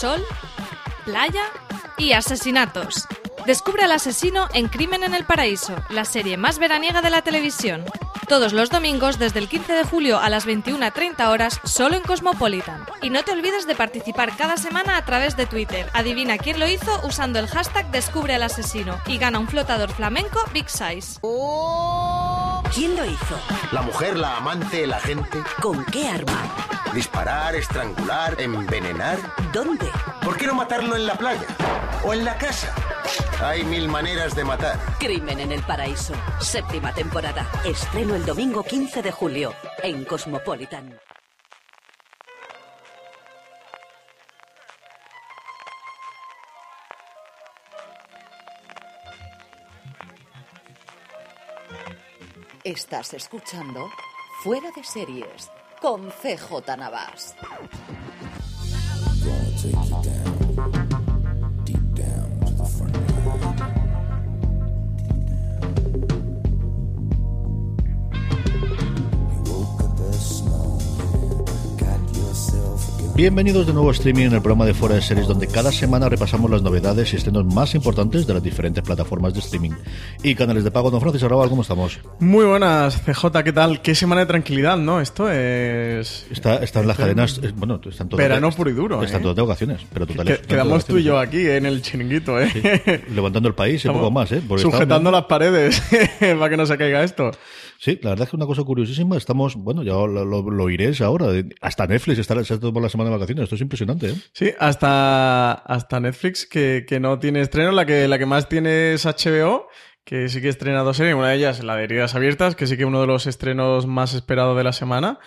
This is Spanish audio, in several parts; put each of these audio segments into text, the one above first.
Sol, playa y asesinatos. Descubre al asesino en Crimen en el Paraíso, la serie más veraniega de la televisión. Todos los domingos desde el 15 de julio a las 21.30 horas solo en Cosmopolitan. Y no te olvides de participar cada semana a través de Twitter. Adivina quién lo hizo usando el hashtag Descubre al asesino y gana un flotador flamenco Big Size. ¿Quién lo hizo? La mujer, la amante, la gente. ¿Con qué arma? Disparar, estrangular, envenenar. ¿Dónde? ¿Por qué no matarlo en la playa? ¿O en la casa? Hay mil maneras de matar. Crimen en el Paraíso. Séptima temporada. Estreno el domingo 15 de julio en Cosmopolitan. Estás escuchando Fuera de Series con CJ Navas. Bienvenidos de nuevo a streaming en el programa de Fuera de Series, donde cada semana repasamos las novedades y estrenos más importantes de las diferentes plataformas de streaming y canales de pago. Don Francis Arrabal, ¿cómo estamos? Muy buenas, CJ, ¿qué tal? Qué semana de tranquilidad, ¿no? Esto es. Está, están las cadenas, eh, bueno, están todas. Verano puro y duro. Están ¿eh? todas de vacaciones, pero totales. Que- quedamos tú y yo aquí en el chiringuito, ¿eh? Sí, levantando el país y poco más, ¿eh? Porque Sujetando estamos- las paredes para que no se caiga esto. Sí, la verdad es que una cosa curiosísima, estamos, bueno, ya lo, lo, oiréis ahora, hasta Netflix está, todo por la semana de vacaciones, esto es impresionante, ¿eh? Sí, hasta, hasta Netflix, que, que no tiene estreno. La que, la que más tiene es HBO, que sí que estrena dos series. Una de ellas, la de Heridas Abiertas, que sí que uno de los estrenos más esperados de la semana,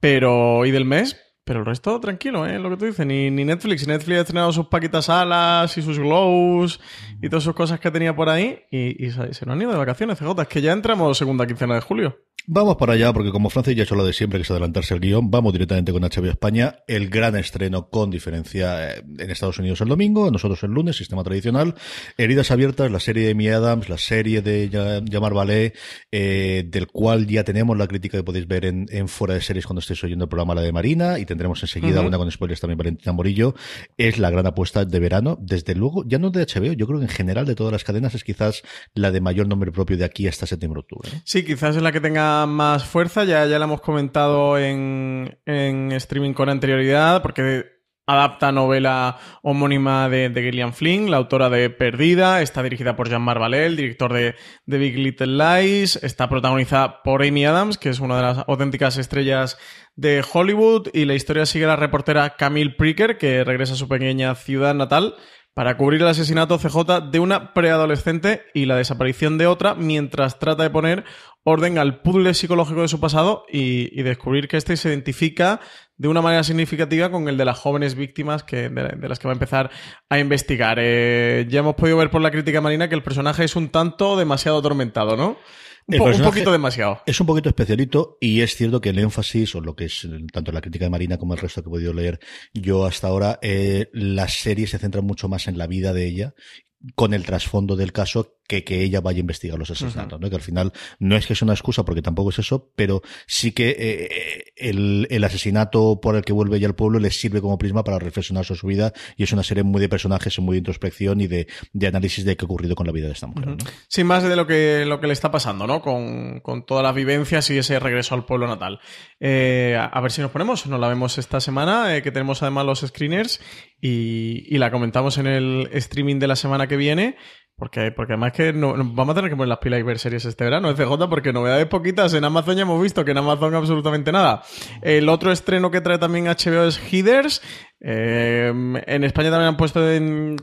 pero y del mes. Pero el resto, tranquilo, ¿eh? Lo que tú dices. Ni, ni Netflix. Netflix ha estrenado sus paquitas alas y sus glows y todas sus cosas que tenía por ahí. Y, se, se nos han ido de vacaciones, CJ. Es que ya entramos segunda quincena de julio. Vamos para allá, porque como Francis ya ha hecho lo de siempre, que es adelantarse el guion, vamos directamente con HBO España, el gran estreno con diferencia eh, en Estados Unidos el domingo, nosotros el lunes, sistema tradicional, Heridas Abiertas, la serie de Amy Adams, la serie de Llamar Ballet, eh, del cual ya tenemos la crítica que podéis ver en, en Fuera de Series cuando estéis oyendo el programa La de Marina, y tendremos enseguida una con spoilers también Valentina Morillo, es la gran apuesta de verano, desde luego, ya no de HBO, yo creo que en general de todas las cadenas es quizás la de mayor nombre propio de aquí hasta septiembre-octubre. Sí, quizás es la que tenga más fuerza, ya, ya la hemos comentado en, en streaming con anterioridad, porque adapta novela homónima de, de Gillian Flynn, la autora de Perdida, está dirigida por Jean Marvalet, el director de, de Big Little Lies, está protagonizada por Amy Adams, que es una de las auténticas estrellas de Hollywood, y la historia sigue a la reportera Camille Pricker, que regresa a su pequeña ciudad natal para cubrir el asesinato CJ de una preadolescente y la desaparición de otra mientras trata de poner orden al puzzle psicológico de su pasado y, descubrir que este se identifica de una manera significativa con el de las jóvenes víctimas que, de, de las que va a empezar a investigar. Eh, ya hemos podido ver por la crítica marina que el personaje es un tanto demasiado atormentado, ¿no? Un, po- un poquito demasiado. Es un poquito especialito y es cierto que el énfasis, o lo que es eh, tanto la crítica de Marina como el resto que he podido leer yo hasta ahora, eh, la serie se centra mucho más en la vida de ella con el trasfondo del caso que que ella vaya a investigar los asesinatos, ¿no? Que al final no es que sea una excusa porque tampoco es eso, pero sí que eh, el, el asesinato por el que vuelve ella al pueblo le sirve como prisma para reflexionar sobre su vida y es una serie muy de personajes, muy de introspección y de, de análisis de qué ha ocurrido con la vida de esta mujer, ¿no? Sin más de lo que, lo que le está pasando, ¿no? Con, con todas las vivencias y ese regreso al pueblo natal. Eh, a, a ver si nos ponemos, nos la vemos esta semana, eh, que tenemos además los screeners y, y la comentamos en el streaming de la semana que viene. Porque, porque además que no, vamos a tener que poner las pilas y ver series este verano, CJ, porque novedades poquitas. En Amazon ya hemos visto que en Amazon absolutamente nada. El otro estreno que trae también HBO es Heathers, Eh, en España también han puesto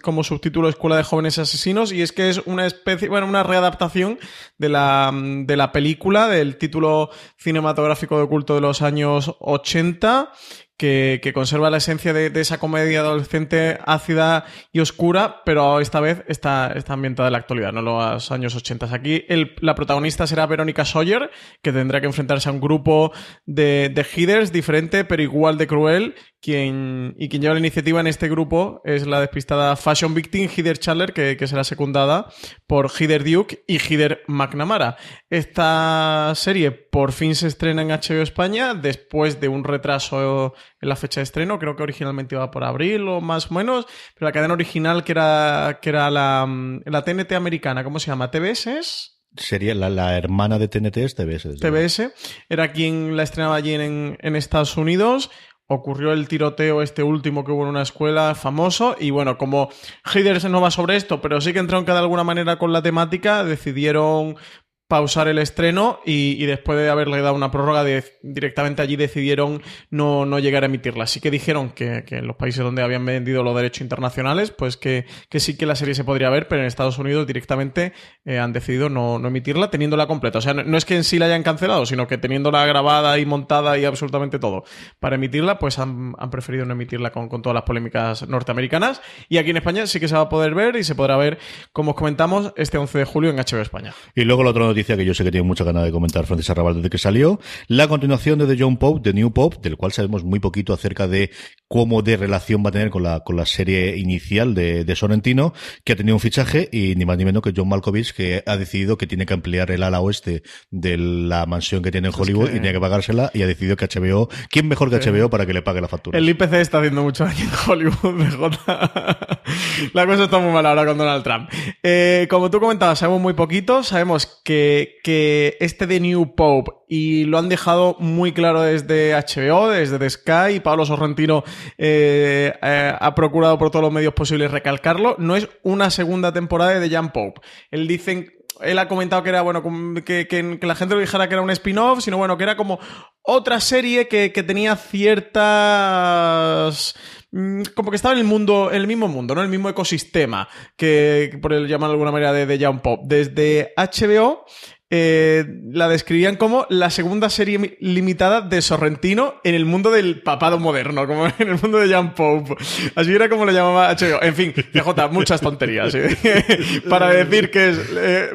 como subtítulo Escuela de Jóvenes Asesinos y es que es una especie, bueno, una readaptación de la, de la película, del título cinematográfico de culto de los años 80 que, conserva la esencia de, esa comedia adolescente ácida y oscura, pero esta vez está, está ambientada en la actualidad, no los años 80. Aquí la protagonista será Verónica Sawyer, que tendrá que enfrentarse a un grupo de, de diferente, pero igual de cruel, quien, y quien lleva la iniciativa en este grupo es la despistada Fashion Victim Heather Chandler, que, que será secundada por Heather Duke y Heather McNamara. Esta serie por fin se estrena en HBO España después de un retraso en la fecha de estreno. Creo que originalmente iba por abril o más o menos, pero la cadena original que era, que era la, la TNT americana, ¿cómo se llama? ¿TBS es? Sería la, la, hermana de TNT es TBS. TBS. Era quien la estrenaba allí en, en Estados Unidos ocurrió el tiroteo este último que hubo en una escuela famoso y bueno, como Heiders no va sobre esto, pero sí que entronca de alguna manera con la temática, decidieron pausar el estreno y, después de haberle dado una prórroga directamente allí decidieron no, no, llegar a emitirla. Así que dijeron que, que, en los países donde habían vendido los derechos internacionales, pues que, que, sí que la serie se podría ver, pero en Estados Unidos directamente eh, han decidido no, no, emitirla teniéndola completa. O sea, no, es que en sí la hayan cancelado, sino que teniéndola grabada y montada y absolutamente todo para emitirla, pues han, han preferido no emitirla con, con, todas las polémicas norteamericanas. Y aquí en España sí que se va a poder ver y se podrá ver, como os comentamos, este 11 de julio en HBO España. Y luego el otro noticia que yo sé que tiene mucha ganas de comentar Francis Arrabal desde que salió. La continuación de The John Pope, The New Pope, del cual sabemos muy poquito acerca de cómo de relación va a tener con la, con la serie inicial de, de Sorrentino, que ha tenido un fichaje y ni más ni menos que John Malkovich, que ha decidido que tiene que ampliar el ala oeste de la mansión que tiene en Hollywood es que... y tiene que pagársela y ha decidido que HBO, ¿quién mejor que HBO para que le pague la factura? El IPC está haciendo mucho daño en Hollywood, BJ. la cosa está muy mal ahora con Donald Trump. Eh, como tú comentabas, sabemos muy poquito, sabemos que, que este de New Pope, y lo han dejado muy claro desde HBO, desde The Sky, Pablo Sorrentino eh, eh, ha procurado por todos los medios posibles recalcarlo, no es una segunda temporada de The Pope. Él dicen él ha comentado que era, bueno, que, que, que, la gente lo dijera que era un spin-off, sino bueno, que era como otra serie que, que tenía ciertas como que estaba en el mundo, en el mismo mundo, ¿no? El mismo ecosistema que, por el llamar de alguna manera de, de Young Pop. Desde HBO eh, la describían como la segunda serie limitada de Sorrentino en el mundo del papado moderno, como en el mundo de Jan Pope. Así era como lo llamaba. En fin, PJ, muchas tonterías. ¿eh? Para decir que es eh,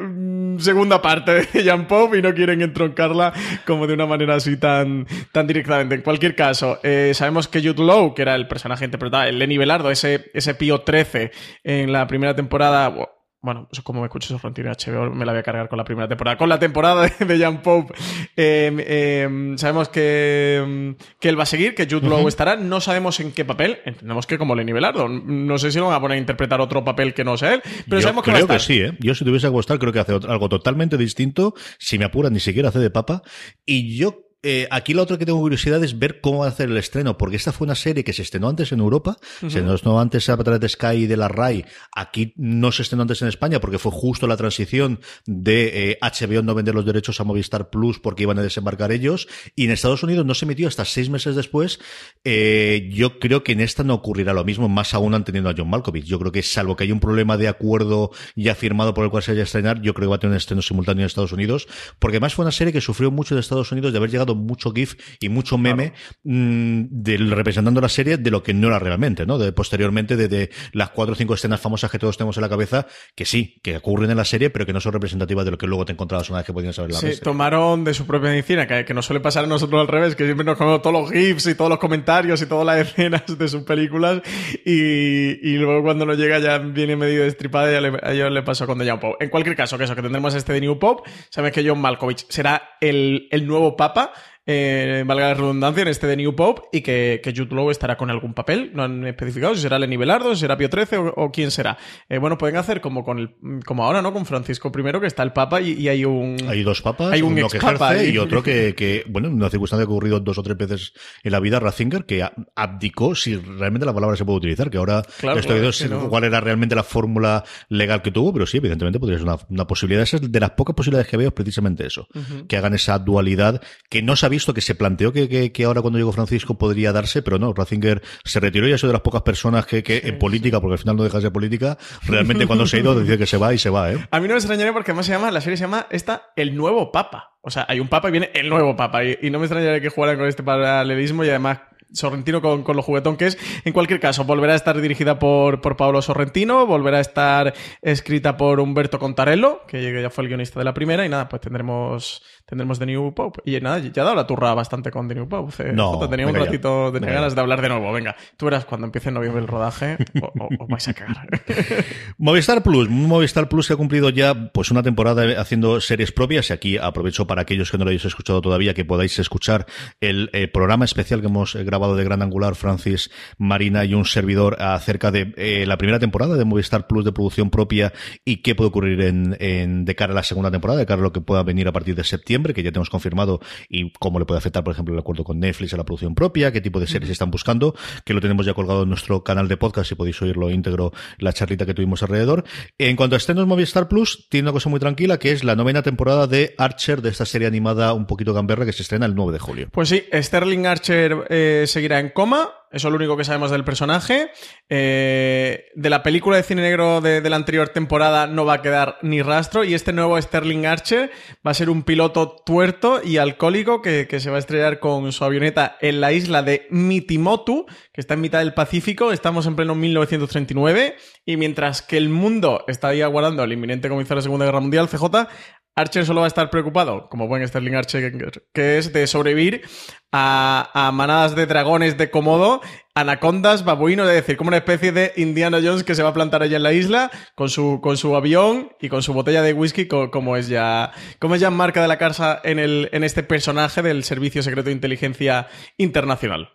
segunda parte de Jan Pope y no quieren entroncarla como de una manera así tan, tan directamente. En cualquier caso, eh, sabemos que Jude Law, que era el personaje interpretado, el Lenny Belardo, ese, ese Pío 13 en la primera temporada, bueno, eso como me escucho Sorrentino HBO, me la voy a cargar con la primera temporada. Con la temporada de, de Jan Pope, eh, eh, sabemos que, que él va a seguir, que Jude Law uh -huh. estará. No sabemos en qué papel. Entendemos que como Lenny Belardo. No sé si lo van a poner a interpretar otro papel que no sea él, pero Yo sabemos que creo va a estar. que sí, ¿eh? Yo si tuviese que gustar, creo que hace algo totalmente distinto. Si me apuran, ni siquiera hace de papa. Y yo eh, aquí lo otro que tengo curiosidad es ver cómo va a hacer el estreno, porque esta fue una serie que se estrenó antes en Europa, uh -huh. se estrenó antes a través de Sky y de la RAI, aquí no se estrenó antes en España porque fue justo la transición de eh, HBO no vender los derechos a Movistar Plus porque iban a desembarcar ellos, y en Estados Unidos no se emitió hasta seis meses después. Eh, yo creo que en esta no ocurrirá lo mismo, más aún han tenido a John Malkovich. Yo creo que salvo que haya un problema de acuerdo ya firmado por el cual se haya a estrenar, yo creo que va a tener un estreno simultáneo en Estados Unidos, porque además fue una serie que sufrió mucho de Estados Unidos de haber llegado mucho GIF y mucho meme claro. mmm, del, representando la serie de lo que no era realmente, ¿no? De posteriormente de, de, las cuatro o cinco escenas famosas que todos tenemos en la cabeza, que sí, que ocurren en la serie, pero que no son representativas de lo que luego te encontrabas una vez que podías saber la Sí, tomaron de su propia medicina, que, que nos suele pasar a nosotros al revés, que siempre nos comemos todos los GIFs y todos los comentarios y todas las escenas de sus películas y, y luego cuando nos llega ya viene medio destripada y ya le, a ellos le pasó con The Young Pope. En cualquier caso, que eso, que tendremos este de New Pop, sabes que John Malkovich será el, el nuevo papa, eh, valga la redundancia, en este de New Pope y que, que Jude Law estará con algún papel. No han especificado si será Lenny Belardo, si será Pío XIII o, o, quién será. Eh, bueno, pueden hacer como con el, como ahora, ¿no? Con Francisco I, que está el Papa y, y hay un. Hay dos papas, hay un uno que ejerce y otro que, que, bueno, una circunstancia que ha ocurrido dos o tres veces en la vida, Ratzinger, que abdicó, si realmente la palabra se puede utilizar, que ahora claro, estoy claro, no. cuál era realmente la fórmula legal que tuvo, pero sí, evidentemente podría ser una, una posibilidad. Esa es de las pocas posibilidades que veo, es precisamente eso. Uh -huh. Que hagan esa dualidad que no sabía visto que se planteó que, que, que ahora cuando llegó Francisco podría darse, pero no, Ratzinger se retiró y es de las pocas personas que, que en política, porque al final no dejas de política, realmente cuando se ha ido dice que se va y se va, ¿eh? A mí no me extrañaría porque además se llama, la serie se llama esta El Nuevo Papa. O sea, hay un papa y viene el nuevo papa. Y, y no me extrañaría que jugaran con este paralelismo y además Sorrentino con, con, lo juguetón que es. En cualquier caso, volverá a estar dirigida por, por Paolo Sorrentino, volverá a estar escrita por Humberto Contarello, que ya fue el guionista de la primera, y nada, pues tendremos, tendremos The New Pope. Y nada, ya ha dado la turra bastante con The New Pope. No, tenía un ratito, de ganas de hablar de nuevo. Venga, tú verás cuando empiece en noviembre el rodaje, o, o, o vais a cagar. Movistar Plus, Movistar Plus que ha cumplido ya pues una temporada haciendo series propias, y aquí aprovecho para aquellos que no lo hayáis escuchado todavía, que podáis escuchar el eh, programa especial que hemos grabado de Gran Angular, Francis Marina y un servidor acerca de eh, la primera temporada de Movistar Plus de producción propia y qué puede ocurrir en, en, de cara a la segunda temporada, de cara a lo que pueda venir a partir de septiembre, que ya tenemos confirmado y cómo le puede afectar, por ejemplo, el acuerdo con Netflix a la producción propia, qué tipo de series están buscando, que lo tenemos ya colgado en nuestro canal de podcast y podéis oírlo íntegro, la charlita que tuvimos alrededor. En cuanto a estrenos Movistar Plus, tiene una cosa muy tranquila, que es la novena temporada de Archer, de esta serie animada un poquito gamberra que se estrena el 9 de julio. Pues sí, Sterling Archer eh, seguirá en coma. Eso es lo único que sabemos del personaje. Eh, de la película de cine negro de, la anterior temporada no va a quedar ni rastro. Y este nuevo Sterling Archer va a ser un piloto tuerto y alcohólico que, que se va a estrellar con su avioneta en la isla de Mitimotu, que está en mitad del Pacífico. Estamos en pleno 1939. Y mientras que el mundo está ahí aguardando el inminente comienzo de la Segunda Guerra Mundial, CJ, Archer solo va a estar preocupado, como buen Sterling Archer, que es de sobrevivir a, a, manadas de dragones de Komodo, anacondas, babuinos, es decir, como una especie de Indiana Jones que se va a plantar allá en la isla con su, con su avión y con su botella de whisky, como es ya, como es ya marca de la casa en, el, en este personaje del Servicio Secreto de Inteligencia Internacional.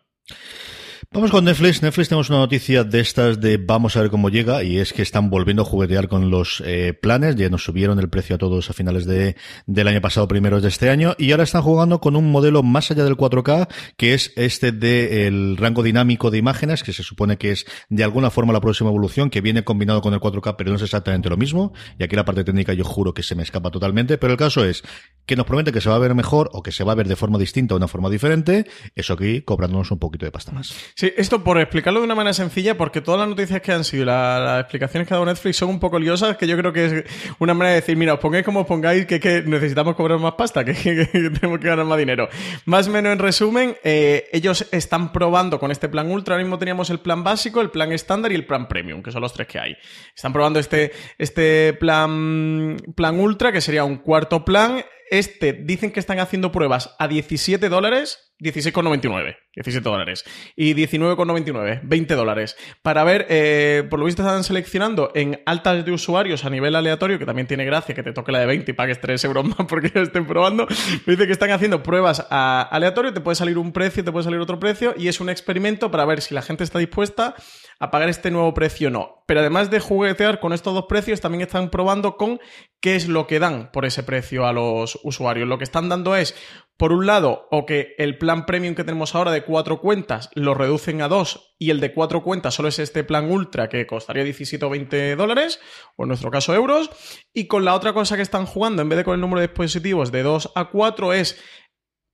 Vamos con Netflix. Netflix tenemos una noticia de estas de vamos a ver cómo llega y es que están volviendo a juguetear con los eh, planes. Ya nos subieron el precio a todos a finales de, del año pasado, primeros de este año y ahora están jugando con un modelo más allá del 4K que es este de el rango dinámico de imágenes que se supone que es de alguna forma la próxima evolución que viene combinado con el 4K pero no es exactamente lo mismo y aquí la parte técnica yo juro que se me escapa totalmente pero el caso es que nos promete que se va a ver mejor o que se va a ver de forma distinta o de una forma diferente eso aquí cobrándonos un poquito de pasta más. Sí, esto por explicarlo de una manera sencilla, porque todas las noticias que han sido, la, las explicaciones que ha dado Netflix son un poco liosas, que yo creo que es una manera de decir, mira, os pongáis como os pongáis, que, que necesitamos cobrar más pasta, que, que, que, tenemos que ganar más dinero. Más o menos en resumen, eh, ellos están probando con este plan ultra, ahora mismo teníamos el plan básico, el plan estándar y el plan premium, que son los tres que hay. Están probando este, este plan, plan ultra, que sería un cuarto plan, este dicen que están haciendo pruebas a 17 dólares, 16,99, 17 dólares. Y 19,99, 20 dólares. Para ver, eh, por lo visto están seleccionando en altas de usuarios a nivel aleatorio, que también tiene gracia que te toque la de 20 y pagues 3 euros más porque ya estén probando. Dice que están haciendo pruebas a aleatorio, te puede salir un precio, te puede salir otro precio, y es un experimento para ver si la gente está dispuesta a pagar este nuevo precio o no. Pero además de juguetear con estos dos precios, también están probando con qué es lo que dan por ese precio a los usuarios. Lo que están dando es, por un lado, o que el plan premium que tenemos ahora de cuatro cuentas lo reducen a dos y el de cuatro cuentas solo es este plan ultra que costaría 17 o 20 dólares, o en nuestro caso euros. Y con la otra cosa que están jugando, en vez de con el número de dispositivos de 2 a 4, es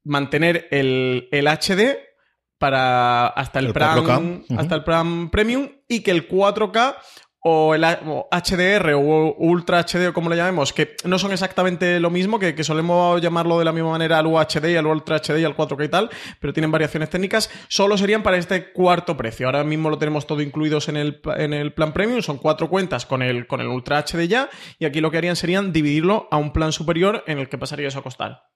mantener el, el HD para hasta el, El plan 4K, ujú. hasta el plan premium y que el 4K o el HDR o Ultra HD o como le llamemos, que no son exactamente lo mismo, que, que solemos llamarlo de la misma manera al UHD y al Ultra HD y al 4K y tal, pero tienen variaciones técnicas, solo serían para este cuarto precio. Ahora mismo lo tenemos todo incluidos en el, en el plan premium, son cuatro cuentas con el, con el Ultra HD ya, y aquí lo que harían serían dividirlo a un plan superior en el que pasaría eso a costar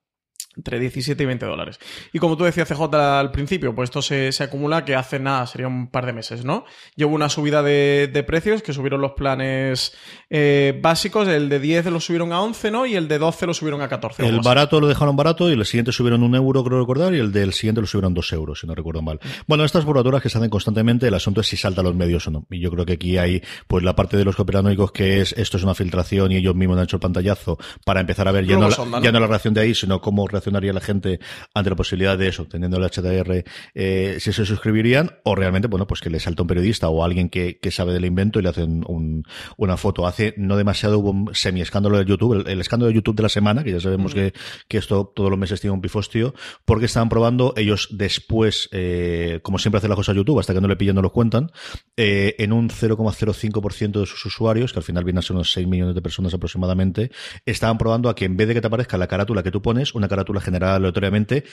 entre 17 y 20 dólares. Y como tú decías, CJ, al principio, pues esto se, se, acumula que hace nada, sería un par de meses, ¿no? Llevo una subida de, de precios, que subieron los planes eh, básicos, el de 10 lo subieron a 11, ¿no? Y el de 12 lo subieron a 14. El barato lo dejaron barato y el siguiente subieron un euro, creo recordar, y el del siguiente lo subieron dos euros, si no recuerdo mal. Bueno, estas borraduras que se hacen constantemente, el asunto es si salta a los medios o no. Y yo creo que aquí hay, pues la parte de los conspiranoicos que es, esto es una filtración y ellos mismos han hecho el pantallazo para empezar a ver ya, no la, ya no la reacción de ahí, sino cómo reacciona reaccionaría la gente ante la posibilidad de eso, teniendo el HDR, eh, si se suscribirían, o realmente, bueno, pues que le salta un periodista o alguien que, que sabe del invento y le hacen un, una foto. Hace no demasiado hubo un semi-escándalo de YouTube, el, escándalo de YouTube de la semana, que ya sabemos que, que esto todos los meses tiene un pifostio, porque estaban probando ellos después, eh, como siempre hace la cosa YouTube, hasta que no le pillan no lo cuentan, eh, en un 0,05% de sus usuarios, que al final vienen a ser unos 6 millones de personas aproximadamente, estaban probando a que en vez de que te aparezca la carátula que tú pones, una carátula generada aleatoriamente,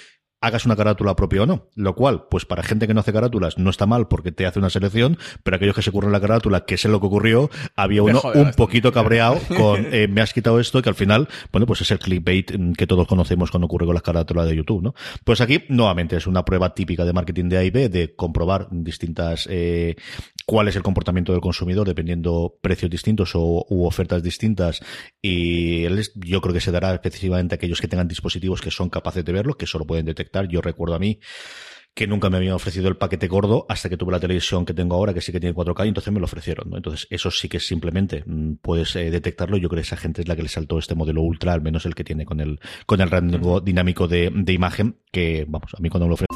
hagas una carátula propia o no. Lo cual, pues para gente que no hace carátulas no está mal porque te hace una selección, pero aquellos que se ocurren la carátula, que es lo que ocurrió, había uno un poquito cabreado con eh, me has quitado esto, que al final, bueno, pues es el clickbait que todos conocemos cuando ocurre con las carátulas de YouTube, ¿no? Pues aquí, nuevamente, es una prueba típica de marketing de A y B, de comprobar distintas, eh, cuál es el comportamiento del consumidor dependiendo precios distintos o u ofertas distintas y yo creo que se dará específicamente a aquellos que tengan dispositivos que son capaces de verlo, que solo pueden detectar yo recuerdo a mí que nunca me habían ofrecido el paquete gordo hasta que tuve la televisión que tengo ahora, que sí que tiene 4K, y entonces me lo ofrecieron. ¿no? Entonces, eso sí que simplemente mm, puedes eh, detectarlo. Yo creo que esa gente es la que le saltó este modelo ultra, al menos el que tiene con el, con el rango dinámico de, de imagen, que, vamos, a mí cuando me lo ofrecieron.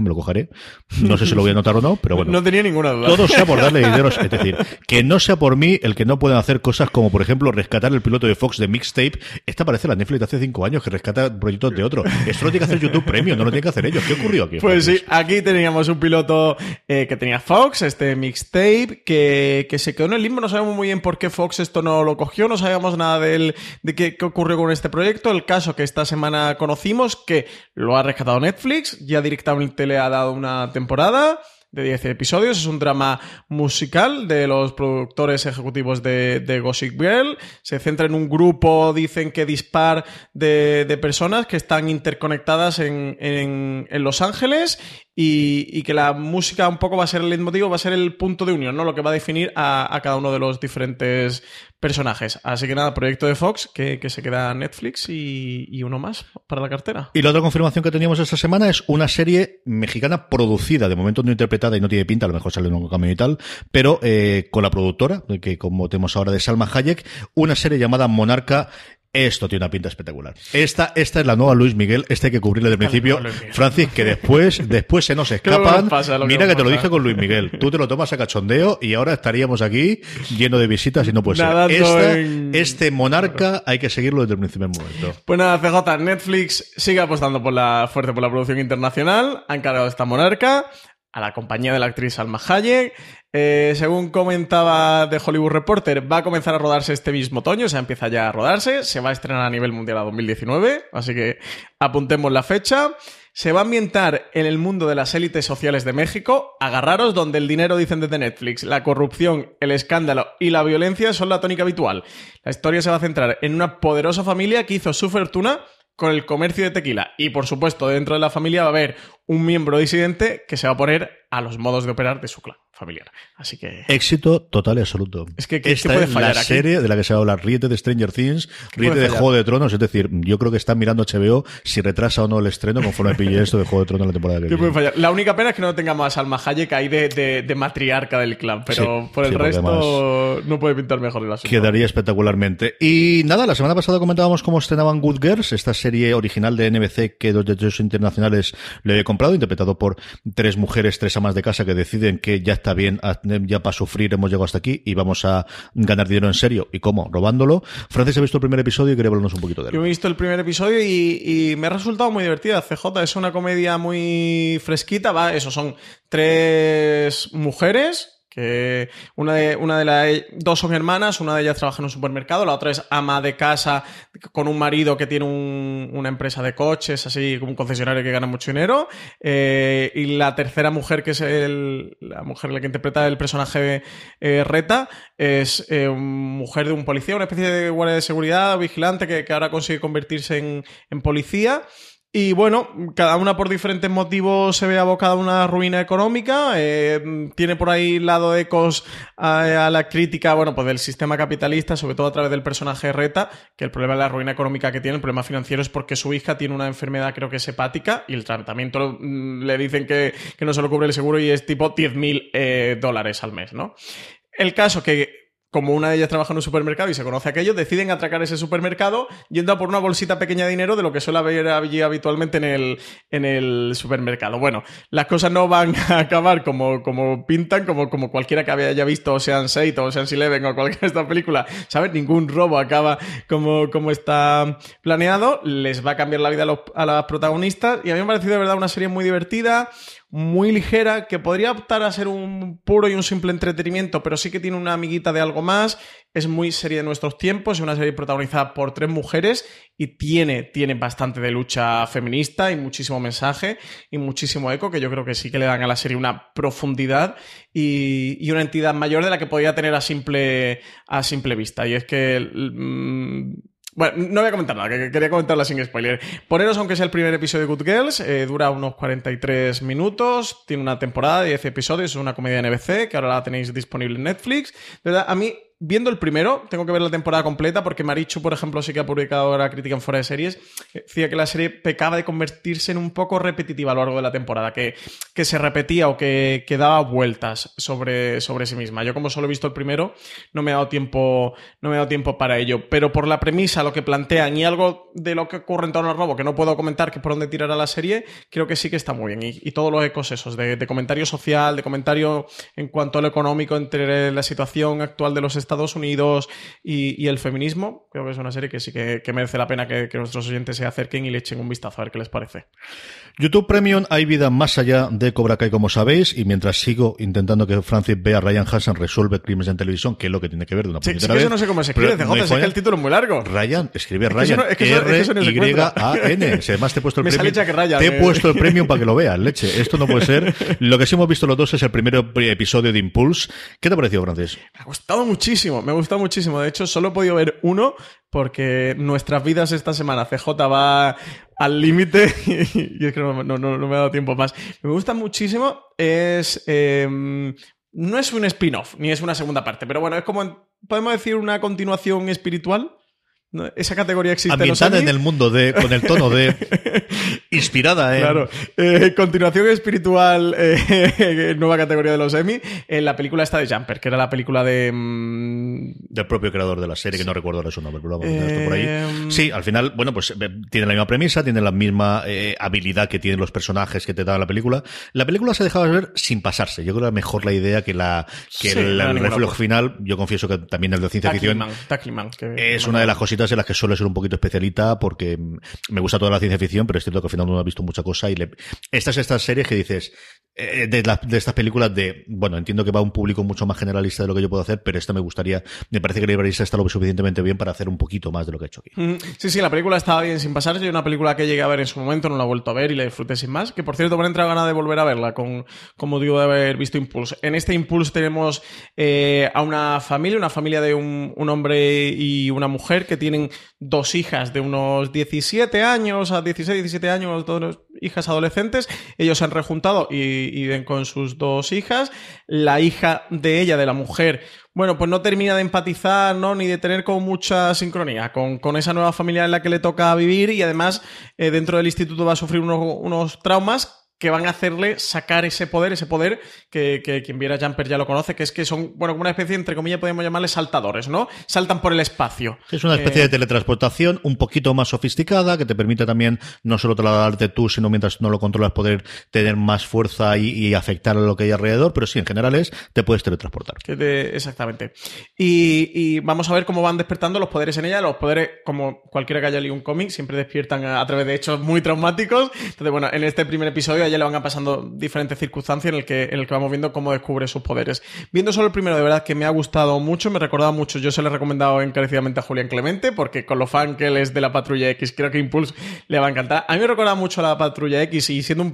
me lo cogeré. No sé si lo voy a notar o no, pero bueno. No tenía ninguna duda. Todo sea por darle dinero. Es decir, que no sea por mí el que no puedan hacer cosas como, por ejemplo, rescatar el piloto de Fox de Mixtape. Esta parece la Netflix de hace cinco años que rescata proyectos de otro. Esto lo tiene que hacer YouTube Premium, no lo tiene que hacer ellos. ¿Qué ocurrió aquí? Pues sí, aquí teníamos un piloto eh, que tenía Fox, este Mixtape, que, que se quedó en el limbo. No sabemos muy bien por qué Fox esto no lo cogió, no sabíamos nada de, de qué, qué ocurrió con este proyecto. El caso que esta semana conocimos, que lo ha rescatado Netflix, ya directamente le ha dado una temporada de 10 episodios. Es un drama musical de los productores ejecutivos de, de Gossip Girl. Se centra en un grupo, dicen que dispar de, de personas que están interconectadas en, en, en Los Ángeles y, que la música un poco va a ser el leitmotiv, va a ser el punto de unión, ¿no? Lo que va a definir a, cada uno de los diferentes personajes. Así que nada, proyecto de Fox que, que se queda Netflix y, y, uno más para la cartera. Y la otra confirmación que teníamos esta semana es una serie mexicana producida, de momento no interpretada y no tiene pinta, a lo mejor sale en un cambio y tal, pero eh, con la productora, que como tenemos ahora de Salma Hayek, una serie llamada Monarca esto tiene una pinta espectacular. Esta, esta es la nueva Luis Miguel, este hay que cubrirle de principio. Francis, que después, después se nos escapan. Mira que, te lo dije con Luis Miguel. Tú te lo tomas a cachondeo y ahora estaríamos aquí lleno de visitas y no puede ser. Este monarca hay que seguirlo desde el primer momento. Pues nada, CJ, Netflix sigue apostando por la fuerte por la producción internacional. Han cargado esta monarca a la compañía de la actriz Alma Hayek. Eh, según comentaba de Hollywood Reporter, va a comenzar a rodarse este mismo otoño, o sea, empieza ya a rodarse, se va a estrenar a nivel mundial a 2019, así que apuntemos la fecha. Se va a ambientar en el mundo de las élites sociales de México, agarraros donde el dinero, dicen desde Netflix, la corrupción, el escándalo y la violencia son la tónica habitual. La historia se va a centrar en una poderosa familia que hizo su fortuna con el comercio de tequila. Y por supuesto, dentro de la familia va a haber un miembro disidente que se va a poner a los modos de operar de su clan familiar. Así que. Éxito total y absoluto. Es que ¿qué, puede fallar es la serie de la que se va a hablar. Ríete de Stranger Things, ríete de Juego de Tronos. Es decir, yo creo que están mirando HBO si retrasa o no el estreno conforme pille esto de Juego de Tronos en la temporada que puede fallar? La única pena es que no tengamos a Salma Hayek ahí de, de, de matriarca del clan, pero por el resto no puede pintar mejor el asunto. Quedaría espectacularmente. Y nada, la semana pasada comentábamos cómo estrenaban Good Girls, esta serie original de NBC que dos derechos internacionales le he comprado, interpretado por tres mujeres, tres amas de casa que deciden que ya está bien, ya para sufrir hemos llegado hasta aquí y vamos a ganar dinero en serio. ¿Y cómo? Robándolo. Francis ha visto el primer episodio y quería hablarnos un poquito de él. Yo he visto el primer episodio y, y me ha resultado muy divertida. CJ es una comedia muy fresquita, va, eso son tres mujeres que una de, una de las dos son hermanas, una de ellas trabaja en un supermercado, la otra es ama de casa con un marido que tiene una empresa de coches, así como un concesionario que gana mucho dinero, eh, y la tercera mujer que es el, la mujer la que interpreta el personaje eh, Reta es eh, mujer de un policía, una especie de guardia de seguridad, vigilante que, ahora consigue convertirse en policía. Y bueno, cada una por diferentes motivos se ve abocada a una ruina económica. Eh, tiene por ahí lado ecos a, la crítica, bueno, pues del sistema capitalista, sobre todo a través del personaje Reta, que el problema de la ruina económica que tiene, el problema financiero es porque su hija tiene una enfermedad, creo que es hepática, y el tratamiento mm, le dicen que, no se lo cubre el seguro y es tipo 10.000 eh, dólares al mes, ¿no? El caso que como una de ellas trabaja en un supermercado y se conoce aquello, deciden atracar ese supermercado yendo a por una bolsita pequeña de dinero de lo que suele haber allí habitualmente en el, en el supermercado. Bueno, las cosas no van a acabar como, como pintan, como, como cualquiera que haya visto Ocean 6 o Ocean Eleven o cualquier de esta película, ¿sabes? Ningún robo acaba como, como está planeado. Les va a cambiar la vida a, a las protagonistas y a mí me ha parecido de verdad una serie muy divertida muy ligera, que podría optar a ser un puro y un simple entretenimiento, pero sí que tiene una amiguita de algo más. Es muy serie de nuestros tiempos, es una serie protagonizada por tres mujeres y tiene, tiene bastante de lucha feminista y muchísimo mensaje y muchísimo eco, que yo creo que sí que le dan a la serie una profundidad y, una entidad mayor de la que podía tener a simple, a simple vista. Y es que. Mm, bueno, no voy a comentar nada, que quería comentarla sin spoiler. Poneros, aunque sea el primer episodio de Good Girls, eh, dura unos 43 minutos, tiene una temporada de 10 episodios, es una comedia NBC, que ahora la tenéis disponible en Netflix. De verdad, a mí viendo el primero, tengo que ver la temporada completa porque Marichu, por ejemplo, sí que ha publicado ahora crítica en fuera de series, decía que la serie pecaba de convertirse en un poco repetitiva a lo largo de la temporada, que, que se repetía o que, que, daba vueltas sobre, sobre sí misma. Yo como solo he visto el primero, no me he dado tiempo, no me dado tiempo para ello, pero por la premisa, lo que plantean y algo de lo que ocurre en torno al robo que no puedo comentar, que por dónde tirará la serie, creo que sí que está muy bien. Y, todos los ecos esos, de, de comentario social, de comentario en cuanto a lo económico entre la situación actual de los Estados Unidos y, el feminismo. Creo que es una serie que sí que, merece la pena que, nuestros oyentes se acerquen y le echen un vistazo a ver qué les parece. YouTube Premium hay vida más allá de Cobra Kai, como sabéis, y mientras sigo intentando que Francis vea a Ryan Hansen resuelve crímenes en televisión, que es lo que tiene que ver de una sí, sí, Eso no sé cómo se escribe, CJ, es que el título es muy largo. Ryan, escribe Ryan, R-Y-A-N. Además te he puesto el premium. te he eh. puesto el premium para que lo veas, leche. Esto no puede ser. Lo que sí hemos visto los dos es el primer episodio de Impulse. ¿Qué te ha parecido, Francis? Me ha gustado muchísimo, me ha gustado muchísimo. De hecho, solo he podido ver uno porque nuestras vidas esta semana CJ va al límite y es que no, me ha dado tiempo más. Me gusta muchísimo, es... Em, no es un spin-off, ni es una segunda parte, pero bueno, es como, podemos decir, una continuación espiritual esa categoría existe Ambientada en, el mundo de, con el tono de inspirada, ¿eh? Claro. Eh, continuación espiritual, eh, nueva categoría de los Emmy. En la película esta de Jumper, que era la película de. Mm, Del propio creador de la serie, que no recuerdo ahora su nombre, pero vamos a esto por ahí. Em, sí, al final, bueno, pues eh, tiene la misma premisa, tiene la misma habilidad que tienen los personajes que te dan la película. La película se dejaba ver sin pasarse. Yo creo que era mejor la idea que la que el, reflejo final. Yo confieso que también el de ciencia ficción. es una de las cositas en las que suele ser un poquito especialita porque me gusta toda la ciencia ficción, pero es cierto que al final no he visto mucha cosa y le... estas estas series que dices eh, de, estas películas de, bueno, entiendo que va a un público mucho más generalista de lo que yo puedo hacer, pero esta me gustaría, me parece que Librarista está lo suficientemente bien para hacer un poquito más de lo que he hecho aquí. Mm, sí, sí, la película estaba bien sin pasarse, una película que llegué a ver en su momento, no la he vuelto a ver y la disfruté sin más, que por cierto me entra ganas de volver a verla, con, como digo, de haber visto Impulse. En este Impulse tenemos eh, a una familia, una familia de un, hombre y una mujer que tienen dos hijas de unos 17 años a 16, 17 años, dos hijas adolescentes. Ellos se han rejuntado y, ven con sus dos hijas. La hija de ella, de la mujer, bueno, pues no termina de empatizar, ¿no? Ni de tener como mucha sincronía con, con esa nueva familia en la que le toca vivir y además eh, dentro del instituto va a sufrir unos traumas que van a hacerle sacar ese poder, ese poder que, que, quien viera Jumper ya lo conoce, que es que son, bueno, como una especie, entre comillas, podemos llamarle saltadores, ¿no? Saltan por el espacio. Es una especie Eh, de teletransportación un poquito más sofisticada que te permite también no solo trasladarte tú, sino mientras no lo controlas poder tener más fuerza y, y afectar a lo que hay alrededor, pero sí, en general es, te puedes teletransportar. que te- exactamente. Y, y vamos a ver cómo van despertando los poderes en ella. Los poderes, como cualquiera que haya leído un cómic, siempre despiertan a, a través de hechos muy traumáticos. Entonces, bueno, en este primer episodio a ella le van pasando diferentes circunstancias en el que, en el que vamos viendo cómo descubre sus poderes. Viendo solo el primero, de verdad que me ha gustado mucho, me recordaba mucho. Yo se lo he recomendado encarecidamente a Julián Clemente, porque con lo fan que él es de la Patrulla X, creo que Impulse le va a encantar. A mí me recuerda mucho a la Patrulla X y siendo un.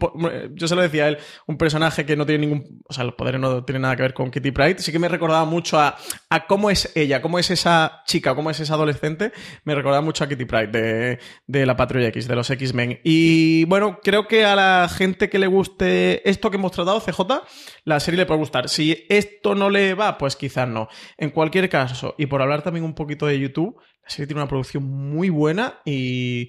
Yo se lo decía a él, un personaje que no tiene ningún. O sea, los poderes no tienen nada que ver con Kitty Pryde. Sí que me recordaba mucho a, a cómo es ella, cómo es esa chica, cómo es esa adolescente. Me recordaba mucho a Kitty Pryde de, de la Patrulla X, de los X-Men. Y bueno, creo que a la gente que le guste esto que hemos tratado, CJ, la serie le puede gustar. Si esto no le va, pues quizás no. En cualquier caso, y por hablar también un poquito de YouTube, la serie tiene una producción muy buena y.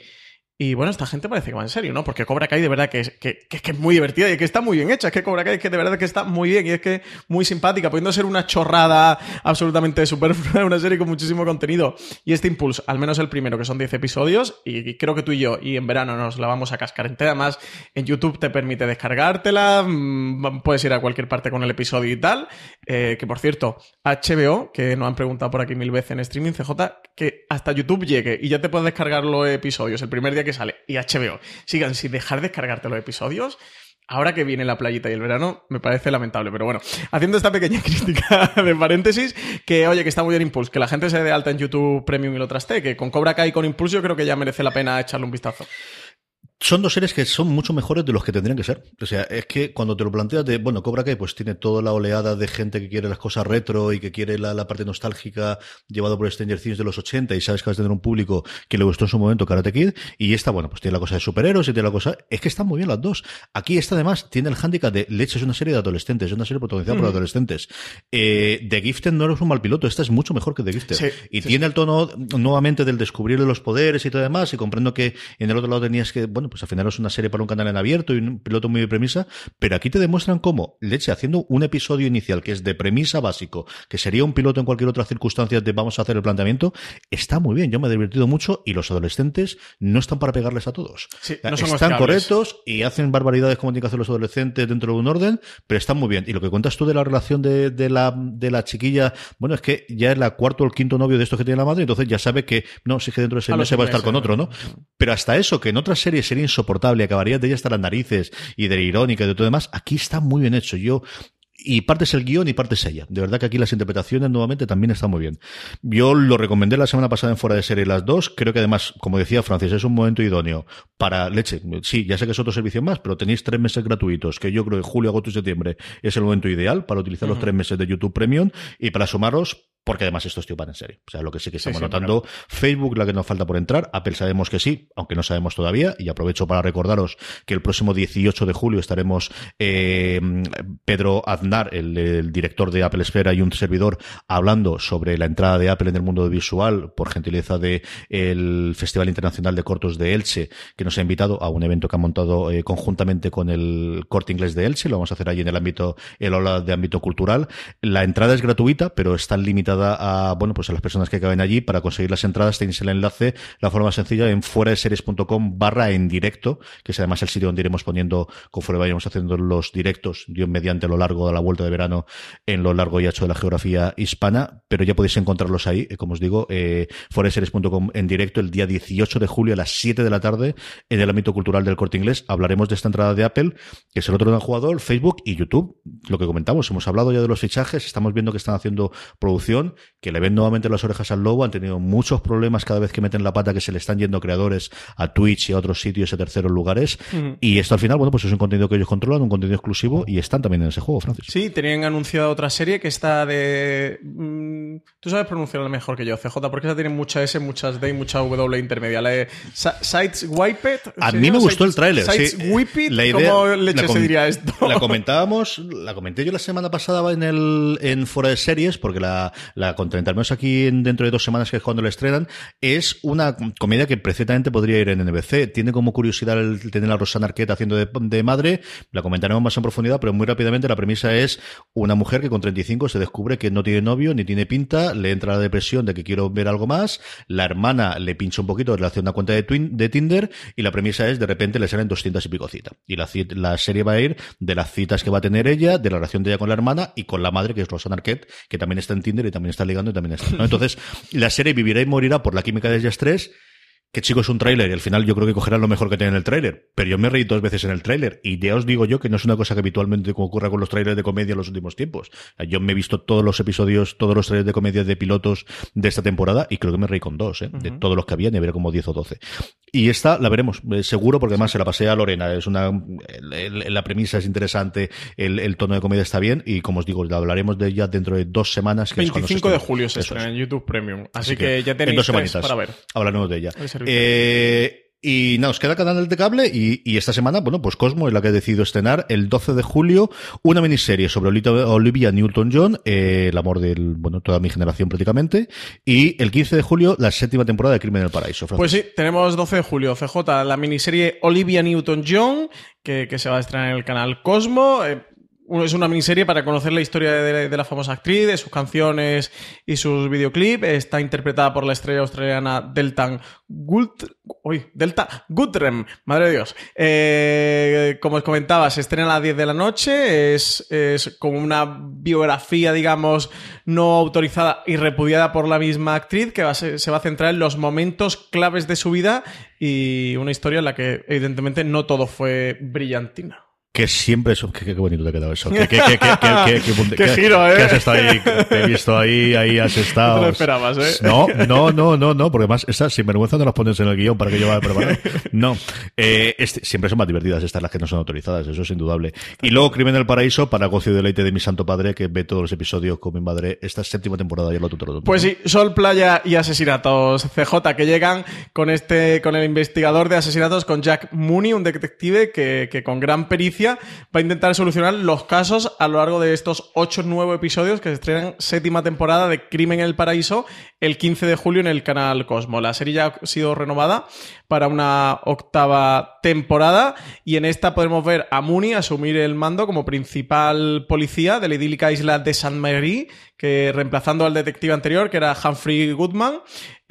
Y bueno, esta gente parece que va en serio, ¿no? Porque Cobra Kai de verdad que es, que, que que es muy divertida y que está muy bien hecha. Es que Cobra Kai es que de verdad que está muy bien y es que muy simpática, pudiendo ser una chorrada absolutamente superflua, una serie con muchísimo contenido. Y este Impulse, al menos el primero, que son 10 episodios, y creo que tú y yo, y en verano nos la vamos a cascar entera. Además, en YouTube te permite descargártela, mm, puedes ir a cualquier parte con el episodio y tal. Eh, que por cierto, HBO, que nos han preguntado por aquí mil veces en streaming, CJ, que hasta YouTube llegue y ya te puedes descargar los episodios el primer día que sale. Y HBO, sigan sin dejar descargarte los episodios. Ahora que viene la playita y el verano, me parece lamentable. Pero bueno, haciendo esta pequeña crítica de paréntesis, que oye, que está muy bien Impulse, que la gente se dé alta en YouTube Premium y lo traste, que con Cobra Kai y con Impulse yo creo que ya merece la pena echarle un vistazo. Son dos series que son mucho mejores de los que tendrían que ser. O sea, es que cuando te lo planteas de, bueno, Cobra Kai pues tiene toda la oleada de gente que quiere las cosas retro y que quiere la, la parte nostálgica llevado por Stranger Things de los 80 y sabes que vas a tener un público que le gustó en su momento Karate Kid y esta, bueno, pues tiene la cosa de superhéroes y tiene la cosa... Es que están muy bien las dos. Aquí esta además tiene el hándicap de leche, es una serie de adolescentes, es una serie protagonizada por Mm. adolescentes. Eh, The Gifted no es un mal piloto, esta es mucho mejor que The Gifted. Sí, y sí, tiene el tono nuevamente del descubrir los poderes y todo demás y comprendo que en el otro lado tenías que, bueno, pues al final es una serie para un canal en abierto y un piloto muy de premisa, pero aquí te demuestran cómo Leche haciendo un episodio inicial que es de premisa básico, que sería un piloto en cualquier otra circunstancia de vamos a hacer el planteamiento, está muy bien, yo me he divertido mucho y los adolescentes no están para pegarles a todos. Sí, no están correctos y hacen barbaridades como tienen que hacer los adolescentes dentro de un orden, pero están muy bien. Y lo que cuentas tú de la relación de, de la, de la chiquilla, bueno, es que ya es la cuarto o el quinto novio de estos que tiene la madre, entonces ya sabe que, no, sí que dentro de A los meses va a estar con otro, ¿no? Pero hasta eso, que en otras series sería insoportable, acabaría de ella hasta las narices y de la irónica y de todo demás, aquí está muy bien hecho. Yo, y parte es el guion y parte es ella. De verdad que aquí las interpretaciones nuevamente también están muy bien. Yo lo recomendé la semana pasada en Fuera de Serie las dos. Creo que además, como decía Francis, es un momento idóneo para leche. Sí, ya sé que es otro servicio más, pero tenéis tres meses gratuitos, que yo creo que julio, agosto y septiembre es el momento ideal para utilizar los tres meses de YouTube Premium y para sumaros porque además estos tíos van en serio. O sea, lo que sí que estamos sí, notando, Facebook la que nos falta por entrar, Apple sabemos que sí, aunque no sabemos todavía, y aprovecho para recordaros que el próximo 18 de julio estaremos eh, Pedro Aznar, el, el director de Apple Esfera y un servidor, hablando sobre la entrada de Apple en el mundo visual por gentileza de el Festival Internacional de Cortos de Elche, que nos ha invitado a un evento que ha montado eh, conjuntamente con el Corte Inglés de Elche, lo vamos a hacer allí en el ámbito, el ola de ámbito cultural. La entrada es gratuita, pero está limitada a, bueno, pues a las personas que caben allí. Para conseguir las entradas tenéis el enlace, la forma sencilla en fuera de series.com barra en directo, que es además el sitio donde iremos poniendo conforme vayamos haciendo los directos, Dios mediante lo largo de la vuelta de verano en lo largo y ancho de la geografía hispana, pero ya podéis encontrarlos ahí, eh, como os digo, eh, en directo el día 18 de julio a las 7 de la tarde en el ámbito cultural del corte inglés. Hablaremos de esta entrada de Apple, que es el otro gran jugador, Facebook y YouTube. Lo que comentamos, hemos hablado ya de los fichajes, estamos viendo que están haciendo producción, que le ven nuevamente las orejas al lobo, han tenido muchos problemas cada vez que meten la pata, que se le están yendo creadores a Twitch y a otros sitios y a terceros lugares. Y esto al final, bueno, pues es un contenido que ellos controlan, un contenido exclusivo y están también en ese juego, Francis. Sí, tenían anunciado otra serie que está de. mm, tú sabes pronunciarla mejor que yo, CJ, porque esa tiene mucha S, muchas D y mucha W intermedia. La de Sites Wiped. A mí me gustó el tráiler. Sites sí. La idea- ¿cómo leche se diría esto? La comentábamos, la comenté yo la semana pasada en el en Fuera de Series, porque la, la comentaremos aquí en- dentro de dos semanas, que es cuando la estrenan. Es una comedia que perfectamente podría ir en NBC. Tiene como curiosidad el tener a Rosana Arquette haciendo de, de madre. La comentaremos más en profundidad, pero muy rápidamente la premisa es una mujer que con 35 se descubre que no tiene novio ni tiene pinta, le entra la depresión de que quiero ver algo más, la hermana le pincha un poquito, le hace una cuenta de, Twin- de Tinder y la premisa es de repente le salen 200 y pico citas. Y la, la serie va a ir de las citas que va a tener ella, de la relación de ella con la hermana y con la madre, que es Rosanna Arquette, que también está en Tinder y también está ligando y también está. ¿no? Entonces, la serie vivirá y morirá por la química de ellas tres. Que chico es un tráiler y al final yo creo que cogerán lo mejor que tiene en el tráiler. Pero yo me reí dos veces en el tráiler y ya os digo yo que no es una cosa que habitualmente ocurra con los tráilers de comedia en los últimos tiempos. Yo me he visto todos los episodios, todos los trailers de comedia de pilotos de esta temporada y creo que me reí con dos, ¿eh? de todos los que había, ni había como 10 o 12. Y esta la veremos, eh, seguro, porque además se la pasé a Lorena. Es una, el- el- la premisa es interesante, el, el tono de comedia está bien y como os digo, la hablaremos de ella dentro de dos semanas. Que es cuando se 25 de estrena. julio se estrena es. en YouTube Premium. Así, Así que, que ya en tenéis dos tres para ver. Hablaremos de ella. Eh, y nada, os queda canal de cable y, y esta semana, bueno, pues Cosmo es la que ha decidido estrenar el 12 de julio una miniserie sobre Olivia Newton-John, eh, el amor de bueno, toda mi generación prácticamente, y el 15 de julio la séptima temporada de Crimen en el Paraíso. Pues sí, tenemos 12 de julio, CJ, la miniserie Olivia Newton-John, que, que se va a estrenar en el canal Cosmo. Eh, es una miniserie para conocer la historia de, la famosa actriz, de sus canciones y sus videoclips. Está interpretada por la estrella australiana Delta Gult Delta Goodrem, madre de Dios. Eh, como os comentaba, se estrena a las 10 de la noche. Es, como una biografía, digamos, no autorizada y repudiada por la misma actriz, que se va a centrar en los momentos claves de su vida y una historia en la que, evidentemente, no todo fue brillantina. Que siempre eso. Qué, bonito te ha quedado eso. Qué, qué, qué, qué, giro, ¿eh? has estado ahí. Te he visto ahí, ahí has estado. No lo esperabas, ¿eh? No, no, no, no, no, porque además estas sinvergüenza no las pones en el guion para que yo vaya preparado. No. Eh, este- siempre son más divertidas estas las que no son autorizadas, eso es indudable. Y luego Crimen del Paraíso para gocio y deleite de mi santo padre que ve todos los episodios con mi madre esta séptima temporada y el otro todo. Pues sí, Sol, Playa y Asesinatos CJ que llegan con este, con el investigador de asesinatos, con Jack Mooney, un detective que, que con gran pericia va a intentar solucionar los casos a lo largo de estos ocho nuevos episodios que se estrenan séptima temporada de Crimen en el Paraíso el 15 de julio en el canal Cosmo. La serie ya ha sido renovada para una octava temporada y en esta podremos ver a Mooney asumir el mando como principal policía de la idílica isla de San Mary, que reemplazando al detective anterior, que era Humphrey Goodman,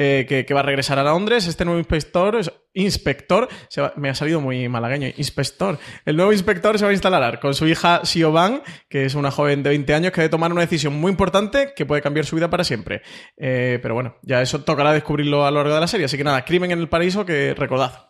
eh, que, va a regresar a Londres. Este nuevo inspector, inspector, me ha salido muy malagueño, inspector. El nuevo inspector se va a instalar con su hija Siobhan, que es una joven de 20 años que debe tomar una decisión muy importante que puede cambiar su vida para siempre. Eh, pero bueno, ya eso tocará descubrirlo a lo largo de la serie. Así que nada, Crimen en el Paraíso, que recordad,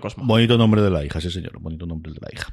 Cosmo. Bonito nombre de la hija, sí señor, bonito nombre de la hija.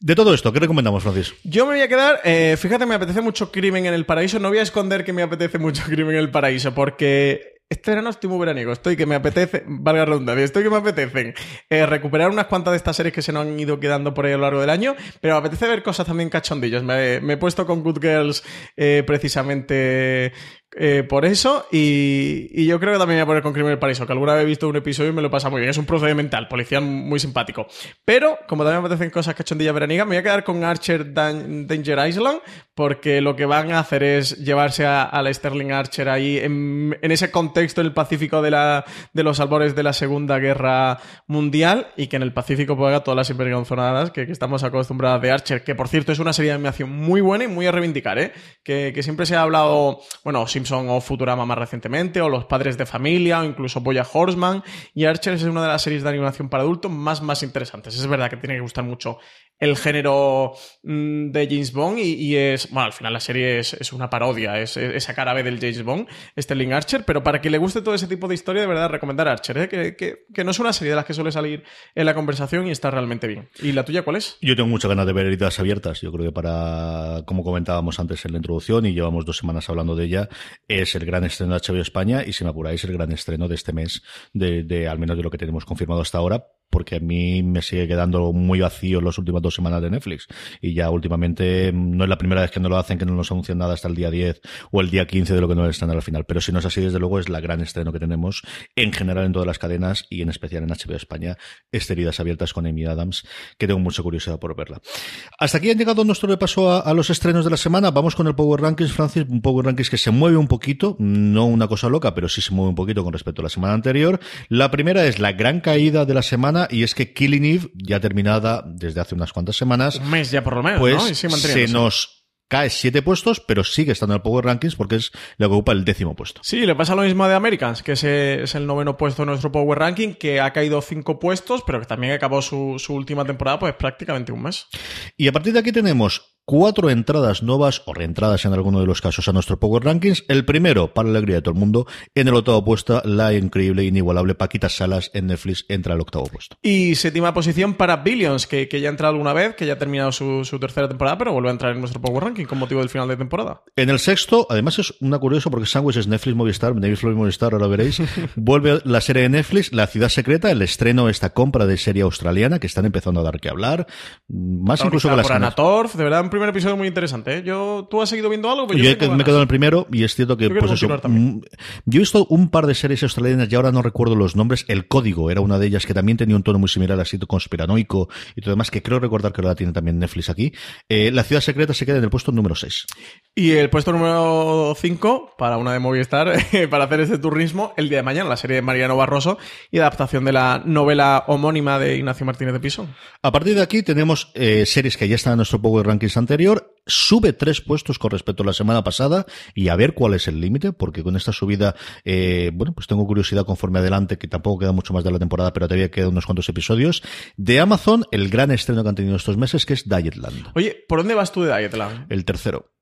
De todo esto, ¿qué recomendamos, Francis? Yo me voy a quedar, eh, fíjate, me apetece mucho Crimen en el Paraíso. No voy a esconder que me apetece mucho Crimen en el Paraíso, porque este verano estoy muy veraniego. Estoy que me apetece, valga la redundancia, estoy que me apetecen eh, recuperar unas cuantas de estas series que se nos han ido quedando por ahí a lo largo del año, pero me apetece ver cosas también cachondillas. Me, me he puesto con Good Girls eh, precisamente eh, por eso. Y, yo creo que también voy a poner con Crimen del Paraíso, que alguna vez he visto un episodio y me lo pasa muy bien. Es un procedimental, policía muy simpático. Pero, como también me apetecen cosas cachondillas veranigas, me voy a quedar con Archer Dan- Danger Island, porque lo que van a hacer es llevarse a, a Sterling Archer ahí en, ese contexto en el Pacífico de, la, de los albores de la Segunda Guerra Mundial y que en el Pacífico haga todas las hipergonzonadas que, estamos acostumbradas de Archer, que por cierto es una serie de animación muy buena y muy a reivindicar, ¿eh? Que, siempre se ha hablado, bueno, Simpson o Futurama más recientemente, o Los Padres de Familia, o incluso Boya Horseman, y Archer es una de las series de animación para adultos más, más interesantes. Es verdad que tiene que gustar mucho el género mm, de James Bond y, es, bueno, al final la serie es, una parodia, es, es esa cara B del James Bond, Sterling Archer, pero para que le guste todo ese tipo de historia, de verdad recomendar Archer, ¿eh? que, que- que no es una serie de las que suele salir en la conversación y está realmente bien. ¿Y la tuya cuál es? Yo tengo muchas ganas de ver heridas abiertas. Yo creo que para, como comentábamos antes en la introducción, y llevamos dos semanas hablando de ella, es el gran estreno de HBO España y si me apuráis, el gran estreno de este mes, de, de al menos de lo que tenemos confirmado hasta ahora, porque a mí me sigue quedando muy vacío las últimas dos semanas de Netflix. Y ya últimamente mm, no es la primera vez que no lo hacen, que no nos anuncian nada hasta el día 10 o el día 15 de lo que no están al final. Pero si no es así, desde luego es la gran estreno que tenemos en general en todas las cadenas y en especial en HBO España, este Heridas Abiertas con Amy Adams, que tengo mucha curiosidad por verla. Hasta aquí han llegado nuestro repaso a los estrenos de la semana. Vamos con el Power Rankings, Francis. Un Power Rankings que se mueve un poquito, no una cosa loca, pero sí se mueve un poquito con respecto a la semana anterior. La primera es la gran caída de la semana y es que Killing Eve, ya terminada desde hace unas cuantas semanas, Un mes ya por lo menos, pues ¿no? Y sigue se nos cae siete puestos, pero sigue estando en el Power Rankings porque es la que ocupa el décimo puesto. Sí, le pasa lo mismo de Americans, que ese es el noveno puesto de nuestro Power Ranking, que ha caído cinco puestos, pero que también acabó su, su última temporada, pues prácticamente un mes. Y a partir de aquí tenemos cuatro entradas nuevas o reentradas en alguno de los casos a nuestro Power Rankings. El primero, para la alegría de todo el mundo, en el octavo puesto, la increíble e inigualable Paquita Salas en Netflix entra al octavo puesto. Y séptima posición para Billions, que, que ya ha entrado alguna vez, que ya ha terminado su, su tercera temporada, pero vuelve a entrar en nuestro Power Ranking con motivo del final de temporada. En el sexto, además es una curiosa porque Sandwich es Netflix Movistar, Netflix Movistar, ahora veréis. Vuelve la serie de Netflix, La Ciudad Secreta, el estreno, esta compra de serie australiana que están empezando a dar que hablar. Más incluso que las por Anna ganas. Torf, de verdad, primer episodio muy interesante. ¿eh? Yo, ¿Tú has seguido viendo algo? Pues Yo, yo me quedo en el primero y es cierto que, Yo pues eso. mm, Yo he visto un par de series australianas y ahora no recuerdo los nombres. El Código era una de ellas que también tenía un tono muy similar, así conspiranoico y todo demás, que creo recordar que ahora tiene también Netflix aquí. Eh, la Ciudad Secreta se queda en el puesto número 6. Y el puesto número 5, para una de Movistar, para hacer este turismo, el día de mañana, la serie de Mariano Barroso y adaptación de la novela homónima de Ignacio Martínez de Pisón. A partir de aquí tenemos eh, series que ya están en nuestro Power Rankings anterior. Sube tres puestos con respecto a la semana pasada y a ver cuál es el límite, porque con esta subida, eh, bueno, pues tengo curiosidad conforme adelante, que tampoco queda mucho más de la temporada, pero todavía quedan unos cuantos episodios. De Amazon, el gran estreno que han tenido estos meses, que es Dietland, Oye, ¿por dónde vas tú de Dietland? el tercero.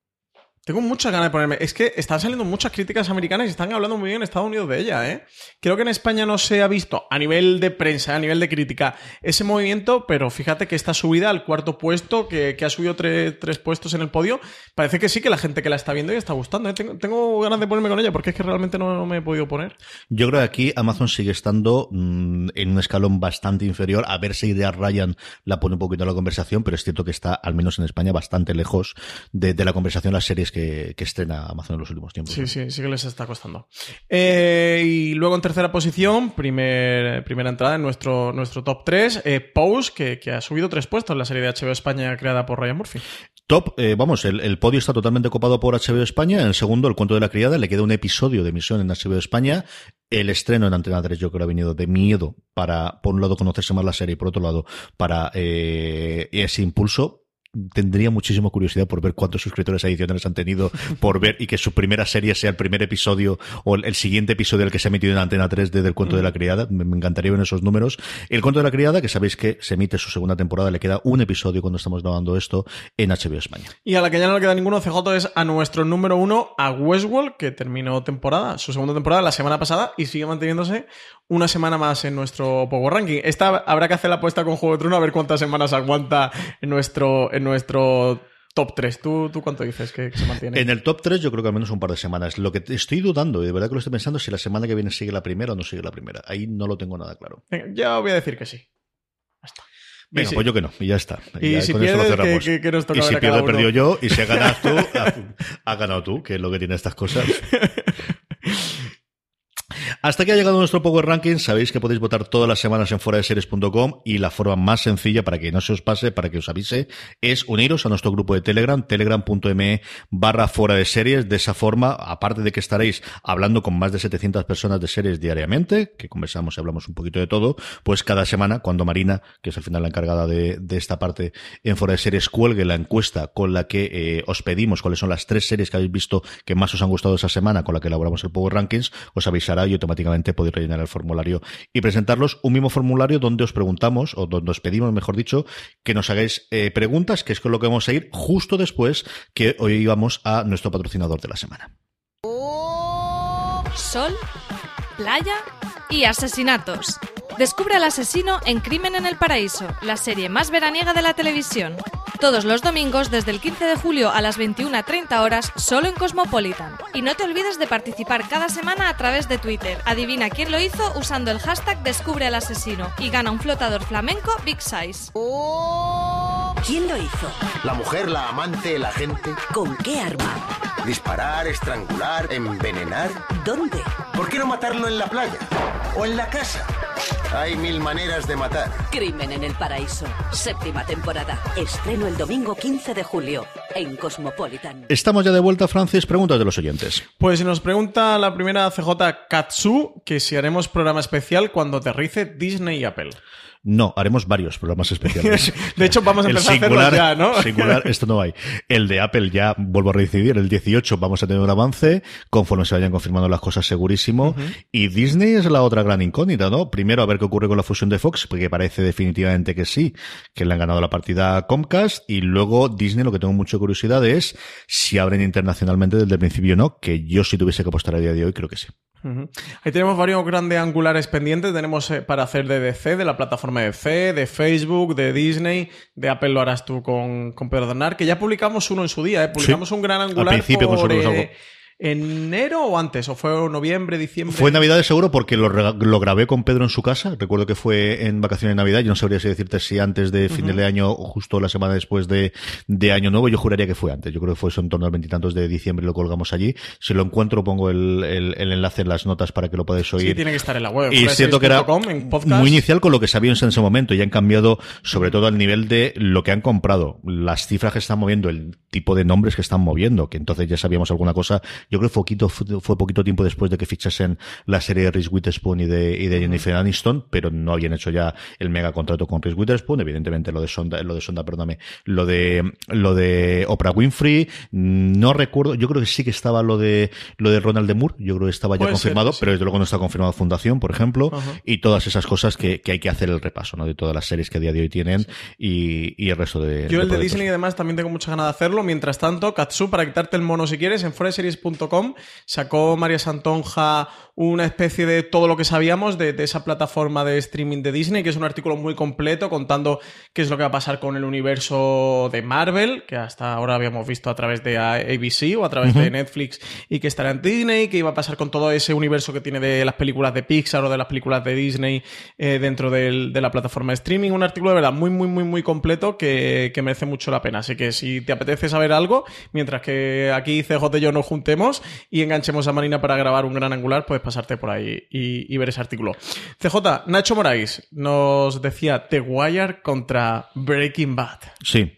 Tengo muchas ganas de ponerme. Es que están saliendo muchas críticas americanas y están hablando muy bien en Estados Unidos de ella, ¿eh? Creo que en España no se ha visto a nivel de prensa, a nivel de crítica, ese movimiento, pero fíjate que esta subida al cuarto puesto, que, ha subido tre- tres puestos en el podio, parece que sí que la gente que la está viendo y está gustando. ¿eh? Tengo, ganas de ponerme con ella porque es que realmente no, me he podido poner. Yo creo que aquí Amazon sigue estando mm, en un escalón bastante inferior. A ver si idea Ryan la pone un poquito en la conversación, pero es cierto que está, al menos en España, bastante lejos de la conversación las series que, que estrena Amazon en los últimos tiempos. Sí, sí, sí que les está costando. Eh, y luego en tercera posición, primer, primera entrada en nuestro, nuestro top 3, eh, Pose, que, que ha subido tres puestos en la serie de HBO España creada por Ryan Murphy. Top, eh, vamos, el, el podio está totalmente copado por HBO España. En el segundo, El cuento de la criada, le queda un episodio de emisión en HBO España. El estreno en Antena 3 yo creo que ha venido de miedo para, por un lado, conocerse más la serie y por otro lado, para eh, ese impulso. Tendría muchísima curiosidad por ver cuántos suscriptores adicionales han tenido, por ver y que su primera serie sea el primer episodio o el, el siguiente episodio del que se ha emitido en Antena 3 desde el cuento de la criada. Me, me encantaría ver esos números. El cuento de la criada, que sabéis que se emite su segunda temporada, le queda un episodio cuando estamos grabando esto en HBO España. Y a la que ya no le queda ninguno, CJ es a nuestro número uno, a Westworld, que terminó temporada, su segunda temporada la semana pasada y sigue manteniéndose una semana más en nuestro Power Ranking. Esta habrá que hacer la apuesta con Juego de Trono a ver cuántas semanas aguanta en nuestro, en nuestro top 3. ¿Tú, tú cuánto dices que, que se mantiene? En el top 3 yo creo que al menos un par de semanas. Lo que estoy dudando, y de verdad que lo estoy pensando, es si la semana que viene sigue la primera o no sigue la primera. Ahí no lo tengo nada claro. Venga, ya voy a decir que sí. Venga, pues yo que no, y ya está. Y Ya si pierdes. ¿qué- qué- qué nos toca Y si pierdo, he perdido yo, y si ganas tú, has- has ganado tú, que es lo que tiene estas cosas. Hasta aquí ha llegado nuestro Power Ranking. Sabéis que podéis votar todas las semanas en foradeseries.com y la forma más sencilla para que no se os pase, para que os avise, es uniros a nuestro grupo de Telegram, telegram.me barra fuera de series. De esa forma, aparte de que estaréis hablando con más de 700 personas de series diariamente, que conversamos y hablamos un poquito de todo, pues cada semana, cuando Marina, que es al final la encargada de, esta parte en fuera de series, cuelgue la encuesta con la que eh, os pedimos cuáles son las tres series que habéis visto que más os han gustado esa semana, con la que elaboramos el Power Rankings, os avisará y automáticamente podéis rellenar el formulario y presentarlos. Un mismo formulario donde os preguntamos, o donde os pedimos, mejor dicho, que nos hagáis eh, preguntas, que es con lo que vamos a ir justo después que hoy íbamos a nuestro patrocinador de la semana. Sol, playa y asesinatos. Descubre al asesino en Crimen en el Paraíso, la serie más veraniega de la televisión. Todos los domingos desde el 15 de julio a las 21.30 horas solo en Cosmopolitan. Y no te olvides de participar cada semana a través de Twitter. Adivina quién lo hizo usando el hashtag Descubre al asesino y gana un flotador flamenco Big Size. ¿Quién lo hizo? La mujer, la amante, la gente. ¿Con qué arma? Disparar, estrangular, envenenar. ¿Dónde? ¿Por qué no matarlo en la playa? ¿O en la casa? Hay mil maneras de matar. Crimen en el Paraíso. Séptima temporada. Estreno el domingo 15 de julio en Cosmopolitan. Estamos ya de vuelta, Francis. Preguntas de los oyentes. Pues nos pregunta la primera CJ Katsu que si haremos programa especial cuando aterrice Disney y Apple. No, haremos varios programas especiales. De hecho, vamos a empezar a hacerlos singular, ya, ¿no? singular, esto no hay. El de Apple ya vuelvo a reincidir. El 18 vamos a tener un avance conforme se vayan confirmando las cosas segurísimo. Y Disney es la otra gran incógnita, ¿no? Primero a ver qué ocurre con la fusión de Fox, porque parece definitivamente que sí, que le han ganado la partida a Comcast. Y luego Disney, lo que tengo mucha curiosidad es si abren internacionalmente desde el principio o no, que yo si tuviese que apostar a día de hoy creo que sí. Ahí tenemos varios grandes angulares pendientes. Tenemos eh, para hacer de DC, de la plataforma de DC, de Facebook, de Disney, de Apple lo harás tú con, con Perdonar, que ya publicamos uno en su día, ¿eh? Publicamos Sí. un gran Al angular principio por eh, enero o antes, o fue noviembre, diciembre. Fue Navidad seguro porque lo, grabé con Pedro en su casa. Recuerdo que fue en vacaciones de Navidad. Yo no sabría si decirte si antes de fin de año o justo la semana después de, de Año Nuevo. Yo juraría que fue antes. Yo creo que fue eso en torno al veintitantos de diciembre y lo colgamos allí. Si lo encuentro, pongo el, el- el enlace en las notas para que lo podáis oír. Sí, tiene que estar en la web. Y es cierto que era fueraseries.com, en podcast. muy inicial con lo que sabíamos en ese momento y han cambiado sobre todo al nivel de lo que han comprado, las cifras que están moviendo, el tipo de nombres que están moviendo, que entonces ya sabíamos alguna cosa. Yo creo que fue poquito, fue poquito tiempo después de que fichasen la serie de Reese Witherspoon y de, y de Jennifer Aniston, pero no habían hecho ya el mega contrato con Reese Witherspoon, evidentemente lo de Sonda, lo de Sonda, perdóname, lo de, lo de Oprah Winfrey, no recuerdo, yo creo que sí que estaba lo de, lo de Ronald de Moore, yo creo que estaba ya Puede ser, confirmado, sí. pero desde luego no está confirmado Fundación, por ejemplo, y todas esas cosas que, que hay que hacer el repaso, ¿no? De todas las series que a día de hoy tienen y, y el resto de. Yo el de. Disney además también tengo muchas ganas de hacerlo. Mientras tanto, Katsu, para quitarte el mono si quieres, en foreseries.com sacó María Santonja una especie de todo lo que sabíamos de, de esa plataforma de streaming de Disney, que es un artículo muy completo contando qué es lo que va a pasar con el universo de Marvel, que hasta ahora habíamos visto a través de ABC o a través de Netflix y que estará en Disney, qué iba a pasar con todo ese universo que tiene de las películas de Pixar o de las películas de Disney eh, dentro del- de la plataforma de streaming. Un artículo de verdad muy, muy, muy, muy completo que, que merece mucho la pena. Así que si te apetece saber algo, mientras que aquí CJ y yo nos juntemos y enganchemos a Marina para grabar un gran angular, puedes pasarte por ahí y, y ver ese artículo. CJ, Nacho Moraes nos decía The Wire contra Breaking Bad. Sí.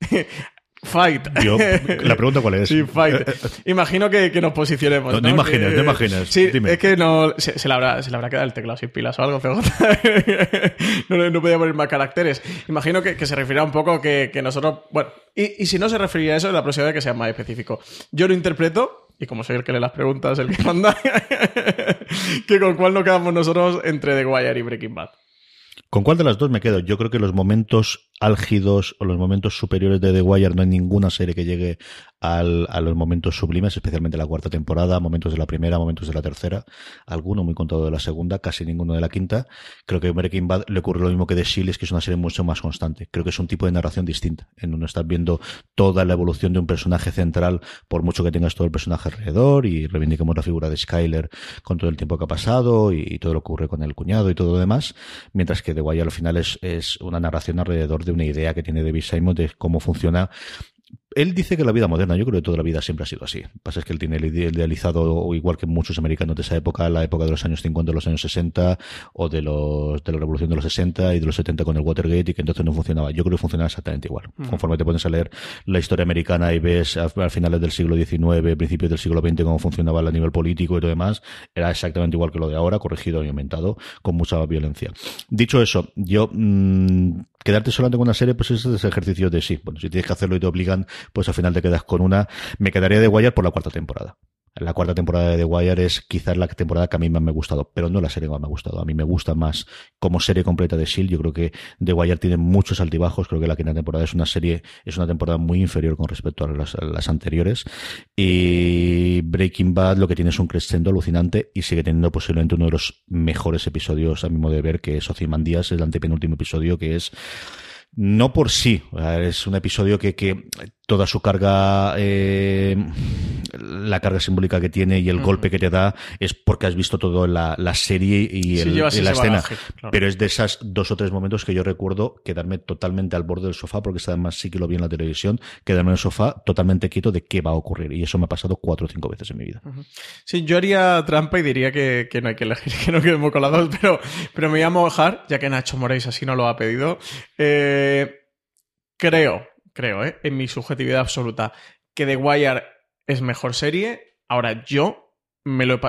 Fight. Yo, la pregunta cuál es. Sí, fight. Imagino que, que nos posicionemos. No, No, Que- no imagines. Sí, Dime. es que no. Se, se le habrá, se le habrá quedado el teclado sin pilas o algo, CJ. no, no podía poner más caracteres. Imagino que, que se referirá un poco que, que nosotros. Bueno, y, y si no se refería a eso, la próxima vez que sea más específico. Yo lo interpreto, y como soy el que lee las preguntas, el que manda, que con cuál nos quedamos nosotros entre The Wire y Breaking Bad. ¿Con cuál de las dos me quedo? Yo creo que los momentos álgidos o los momentos superiores de The Wire no hay ninguna serie que llegue al, a los momentos sublimes, especialmente la cuarta temporada, momentos de la primera, momentos de la tercera, alguno muy contado de la segunda, casi ninguno de la quinta. Creo que Breaking Bad le ocurre lo mismo que The Shield, es que es una serie mucho más constante. Creo que es un tipo de narración distinta, en donde estás viendo toda la evolución de un personaje central, por mucho que tengas todo el personaje alrededor, y reivindiquemos la figura de Skyler con todo el tiempo que ha pasado y, todo lo que ocurre con el cuñado y todo lo demás, mientras que The Wire al final es, es una narración alrededor de una idea que tiene David Simon de cómo funciona él dice que la vida moderna, yo creo que toda la vida siempre ha sido así. Lo que pasa es que él tiene el idealizado, igual que muchos americanos de esa época, la época de los años 50, de los años 60, o de los de la revolución de los 60 y de los 70 con el Watergate, y que entonces no funcionaba. Yo creo que funcionaba exactamente igual. Conforme te pones a leer la historia americana y ves a, finales del siglo XIX, principios del siglo XX, cómo funcionaba a nivel político y todo demás, era exactamente igual que lo de ahora, corregido y aumentado, con mucha violencia. Dicho eso, yo mmm, quedarte solamente con una serie, pues es ese ejercicio de sí. Bueno, si tienes que hacerlo y te obligan, pues al final te quedas con una. Me quedaría de Wire por la cuarta temporada. La cuarta temporada de The Wire es quizás la temporada que a mí más me ha gustado, pero no la serie más me ha gustado. A mí me gusta más como serie completa de S.H.I.E.L.D. Yo creo que The Wire tiene muchos altibajos. Creo que la quinta temporada es una serie, es una temporada muy inferior con respecto a las, las anteriores. Y Breaking Bad lo que tiene es un crescendo alucinante y sigue teniendo posiblemente uno de los mejores episodios a mi modo de ver, que es Ozymandias, el antepenúltimo episodio, que es no por sí, es un episodio que, que toda su carga, eh, la carga simbólica que tiene y el golpe que te da es porque has visto todo la, la serie y, el, la escena. Pero es de esos dos o tres momentos que yo recuerdo quedarme totalmente al borde del sofá, porque además sí que lo vi en la televisión, quedarme en el sofá totalmente quieto de qué va a ocurrir. Y eso me ha pasado cuatro o cinco veces en mi vida. Sí, yo haría trampa y diría que, que no hay que elegir, que no quedemos con las dos, pero, pero me voy a mojar, ya que Nacho Moréis así no lo ha pedido. Eh, creo creo, ¿eh? en mi subjetividad absoluta, que The Wire es mejor serie. Ahora, yo me lo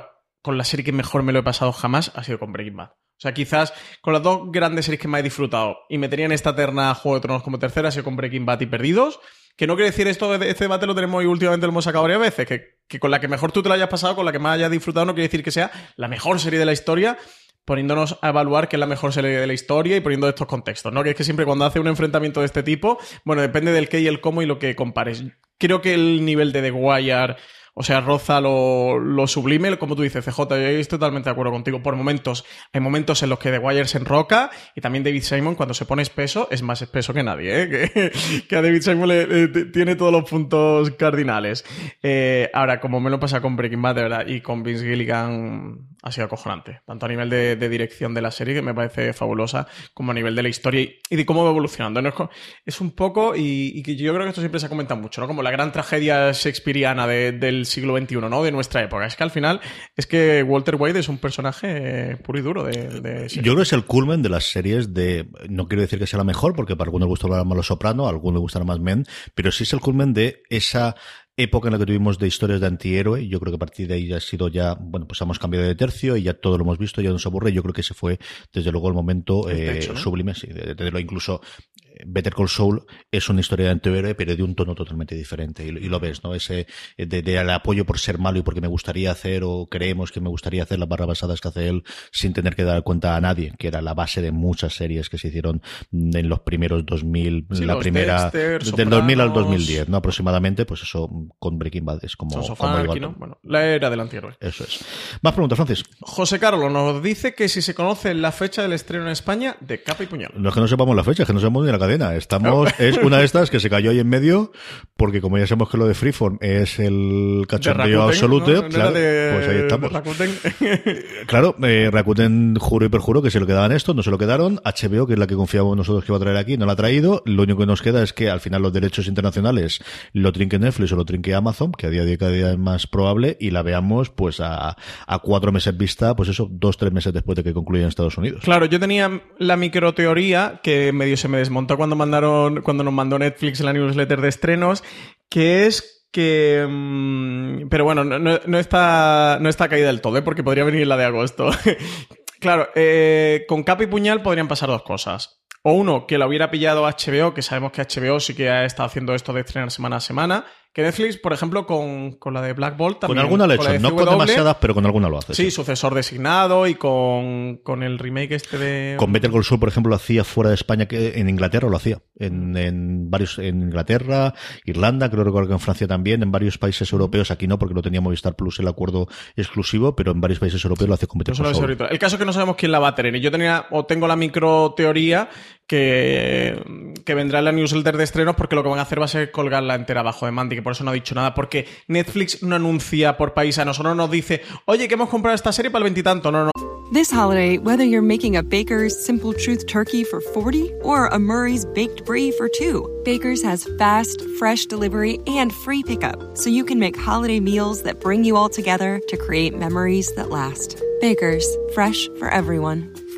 con la serie que mejor me lo he pasado jamás ha sido con Breaking Bad. O sea, quizás con las dos grandes series que me he disfrutado y me tenían esta terna Juego de Tronos como tercera, ha sido con Breaking Bad y Perdidos. Que no quiere decir esto, este debate lo tenemos y últimamente lo hemos sacado varias veces, que, que con la que mejor tú te lo hayas pasado, con la que más hayas disfrutado, no quiere decir que sea la mejor serie de la historia, poniéndonos a evaluar qué es la mejor serie de la historia y poniendo estos contextos, ¿no? Que es que siempre cuando hace un enfrentamiento de este tipo, bueno, depende del qué y el cómo y lo que compares. Creo que el nivel de The Wire o sea, roza lo, lo sublime, como tú dices, CJ, yo estoy totalmente de acuerdo contigo. Por momentos, hay momentos en los que The Wire se enroca y también David Simon, cuando se pone espeso, es más espeso que nadie, ¿eh? que, a David Simon le, tiene todos los puntos cardinales. Eh, ahora, como me lo pasa con Breaking Bad, de verdad, y con Vince Gilligan ha sido acojonante, tanto a nivel de, dirección de la serie, que me parece fabulosa, como a nivel de la historia y, de cómo va evolucionando. Es, un poco, y, que yo creo que esto siempre se ha comentado mucho, ¿no? Como la gran tragedia shakespeariana del siglo XXI, ¿no? De nuestra época. Es que al final es que Walter White es un personaje puro y duro de... Yo creo que es el culmen de las series de... No quiero decir que sea la mejor, porque para algunos le gusta más Los Soprano, a algunos le gustará más Men, pero sí es el culmen de esa época en la que tuvimos de historias de antihéroe. Yo creo que a partir de ahí ya ha sido ya, bueno, pues hemos cambiado de tercio y ya todo lo hemos visto, ya nos aburre. Yo creo que ese fue, desde luego, el momento eh, sublime, sí, de, de, incluso Better Call Saul es una historia de antihéroe, pero de un tono totalmente diferente. Y, lo ves, ¿no? Ese de, apoyo por ser malo y porque me gustaría hacer o creemos que me gustaría hacer las barras basadas que hace él sin tener que dar cuenta a nadie, que era la base de muchas series que se hicieron en los primeros 2000, la primera, del 2000 al 2010, ¿no? Aproximadamente, pues eso con Breaking Bad es como, Bueno, la era del antihéroe. Eso es. Más preguntas, Francis. José Carlos nos dice que si se conoce la fecha del estreno en España de Capa y Puñal. No es que no sepamos la fecha, es que no sabemos ni la Estamos, es una de estas que se cayó ahí en medio, porque como ya sabemos que lo de Freeform es el cachondeo absoluto, claro, pues ahí estamos. claro, eh, Rakuten juro y perjuro que se lo quedaban esto, no se lo quedaron. HBO, que es la que confiamos nosotros que iba a traer aquí, no la ha traído. Lo único que nos queda es que al final los derechos internacionales lo trinque Netflix o lo trinque Amazon, que a día de cada día es más probable, y la veamos pues a, a cuatro meses vista, pues eso, dos, tres meses después de que concluya en Estados Unidos. Claro, yo tenía la microteoría que medio se me desmontó cuando mandaron, cuando nos mandó Netflix la newsletter de estrenos, que es que... Mm, pero bueno, no, está, no está caída del todo, ¿eh? porque podría venir la de agosto. claro, eh, con capa y puñal podrían pasar dos cosas. O uno, que lo hubiera pillado HBO, que sabemos que HBO sí que ha estado haciendo esto de estrenar semana a semana, Que Netflix, por ejemplo, con, con la de Black Bolt también. Con alguna lo ha hecho, no con demasiadas, pero con alguna lo hace. Sí, sucesor designado y con, con el remake este de. Con Better Call Saul, por ejemplo, lo hacía fuera de España, que en Inglaterra lo hacía. En, en varios, en Inglaterra, Irlanda, creo recordar que en Francia también, en varios países europeos, aquí no, porque no tenía Movistar Plus el acuerdo exclusivo, pero en varios países europeos lo hace con Better Call Saul. El caso es que no sabemos quién la va a tener. Y yo tenía, o tengo la micro teoría que, que vendrá en la newsletter de estrenos porque lo que van a hacer va a ser colgarla entera bajo demanda y que por eso no ha dicho nada. Porque Netflix no anuncia por país a nosotros, no nos dice, oye, que hemos comprado esta serie para el veintitanto. No, no. This holiday, whether you're making a Baker's Simple Truth turkey for 40 or a Murray's Baked Brie for 2, Baker's has fast, fresh delivery and free pickup, so you can make holiday meals that bring you all together to create memories that last. Baker's, fresh for everyone.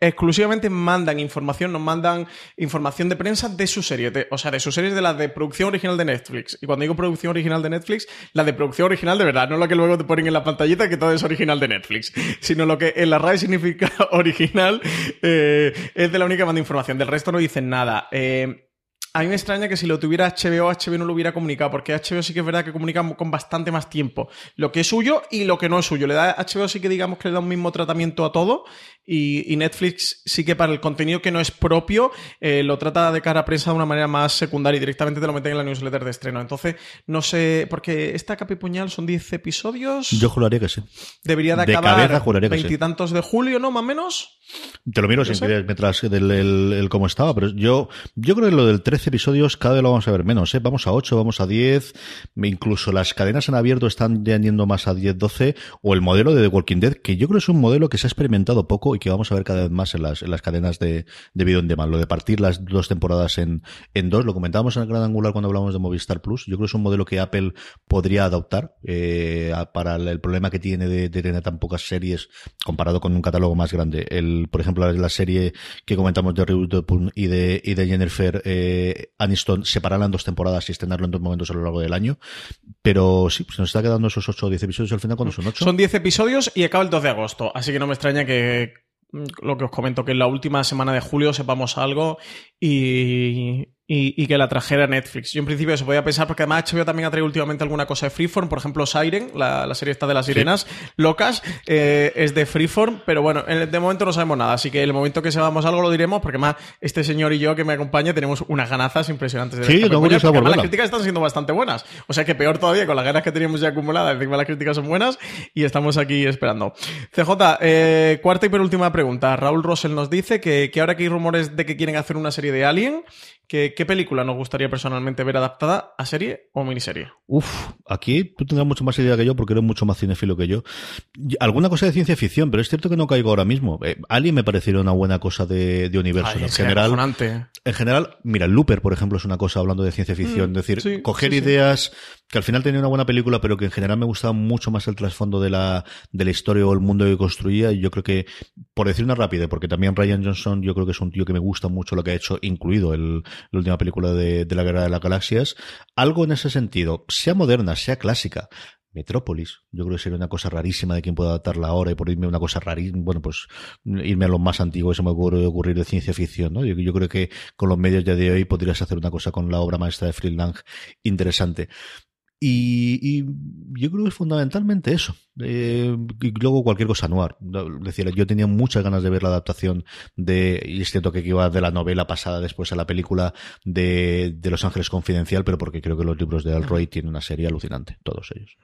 exclusivamente mandan información, nos mandan información de prensa de su serie, de- o sea, de sus series de la de producción original de Netflix. Y cuando digo producción original de Netflix, la de producción original de verdad, no lo que luego te ponen en la pantallita que todo es original de Netflix, sino lo que en la RAE significa original eh, es de la única que manda información. Del resto no dicen nada. Eh, a mí me extraña que si lo tuviera HBO, HBO no lo hubiera comunicado, porque HBO sí que es verdad que comunica con bastante más tiempo lo que es suyo y lo que no es suyo. Le da HBO sí que digamos que le da un mismo tratamiento a todo y, y Netflix sí que para el contenido que no es propio eh, lo trata de cara a prensa de una manera más secundaria y directamente te lo meten en la newsletter de estreno. Entonces, no sé, porque esta Capa y Puñal son 10 episodios. Yo juraría que sí. Debería de de acabar que sí. veintitantos de julio, ¿no? Más o menos. Te lo miro sin querer mientras del el, el cómo estaba, pero yo, yo creo que lo del 13 episodios cada vez lo vamos a ver menos, ¿eh? Vamos a 8, vamos a 10, incluso las cadenas en abierto están ya yendo más a 10, 12, o el modelo de The Walking Dead, que yo creo que es un modelo que se ha experimentado poco y que vamos a ver cada vez más en las, en las cadenas de, de video en demand. Lo de partir las dos temporadas en, en dos, lo comentábamos en el Gran Angular cuando hablamos de Movistar Plus, yo creo que es un modelo que Apple podría adoptar eh, para el, problema que tiene de, tener tan pocas series comparado con un catálogo más grande. El, por ejemplo, la, la serie que comentamos de Reboot y de, y de Jennifer eh, Aniston, separarla en dos temporadas y estrenarlo en dos momentos a lo largo del año. Pero sí, pues nos está quedando esos 8 o 10 episodios al final cuando son 8. Son 10 episodios y acaba el 2 de agosto. Así que no me extraña que mm, lo que os comento, que en la última semana de julio sepamos algo y, y, y que la trajera Netflix. Yo en principio se podía pensar, porque además HBO también ha traído últimamente alguna cosa de Freeform, por ejemplo Siren, la, la serie esta de las sirenas locas, eh, es de Freeform, pero bueno, en- de momento no sabemos nada, así que el momento que sepamos algo lo diremos, porque más este señor y yo que me acompaña tenemos unas ganazas impresionantes de Sí, yo tengo porque por además las críticas están siendo bastante buenas. O sea que peor todavía, con las ganas que teníamos ya acumuladas, encima las críticas son buenas y estamos aquí esperando. CJ, eh, cuarta y penúltima pregunta. Raúl Rosell nos dice que, que ahora que hay rumores de que quieren hacer una serie de Alien, ¿qué película nos gustaría personalmente ver adaptada a serie o miniserie? Uf, aquí tú tendrás mucho más idea que yo porque eres mucho más cinefilo que yo. Alguna cosa de ciencia ficción, pero es cierto que no caigo ahora mismo. Eh, Alien me parecería una buena cosa de, de universo. Ay, en general, en general, mira, Looper, por ejemplo, es una cosa hablando de ciencia ficción. Mm, es decir, sí, coger sí, sí. Que al final tenía una buena película, pero que en general me gustaba mucho más el trasfondo de la, de la historia o el mundo que construía. Y yo creo que, por decir una rápida, porque también Ryan Johnson, yo creo que es un tío que me gusta mucho lo que ha hecho, incluido el, la última película de, la Guerra de las Galaxias. Algo en ese sentido, sea moderna, sea clásica. Metrópolis, yo creo que sería una cosa rarísima de quien pueda adaptarla ahora y por irme a una cosa rarísima, bueno, pues irme a lo más antiguo, eso me ocurre ocurrir de ciencia ficción, ¿no? Yo, yo creo que con los medios ya de hoy podrías hacer una cosa con la obra maestra de Fritz Lang interesante. Y, y yo creo que es fundamentalmente eso. Eh, y luego cualquier cosa noir. Es decir, yo tenía muchas ganas de ver la adaptación de, y es cierto que iba de la novela pasada después a la película de, de Los Ángeles Confidencial, pero porque creo que los libros de Alroy tienen una serie alucinante, todos ellos.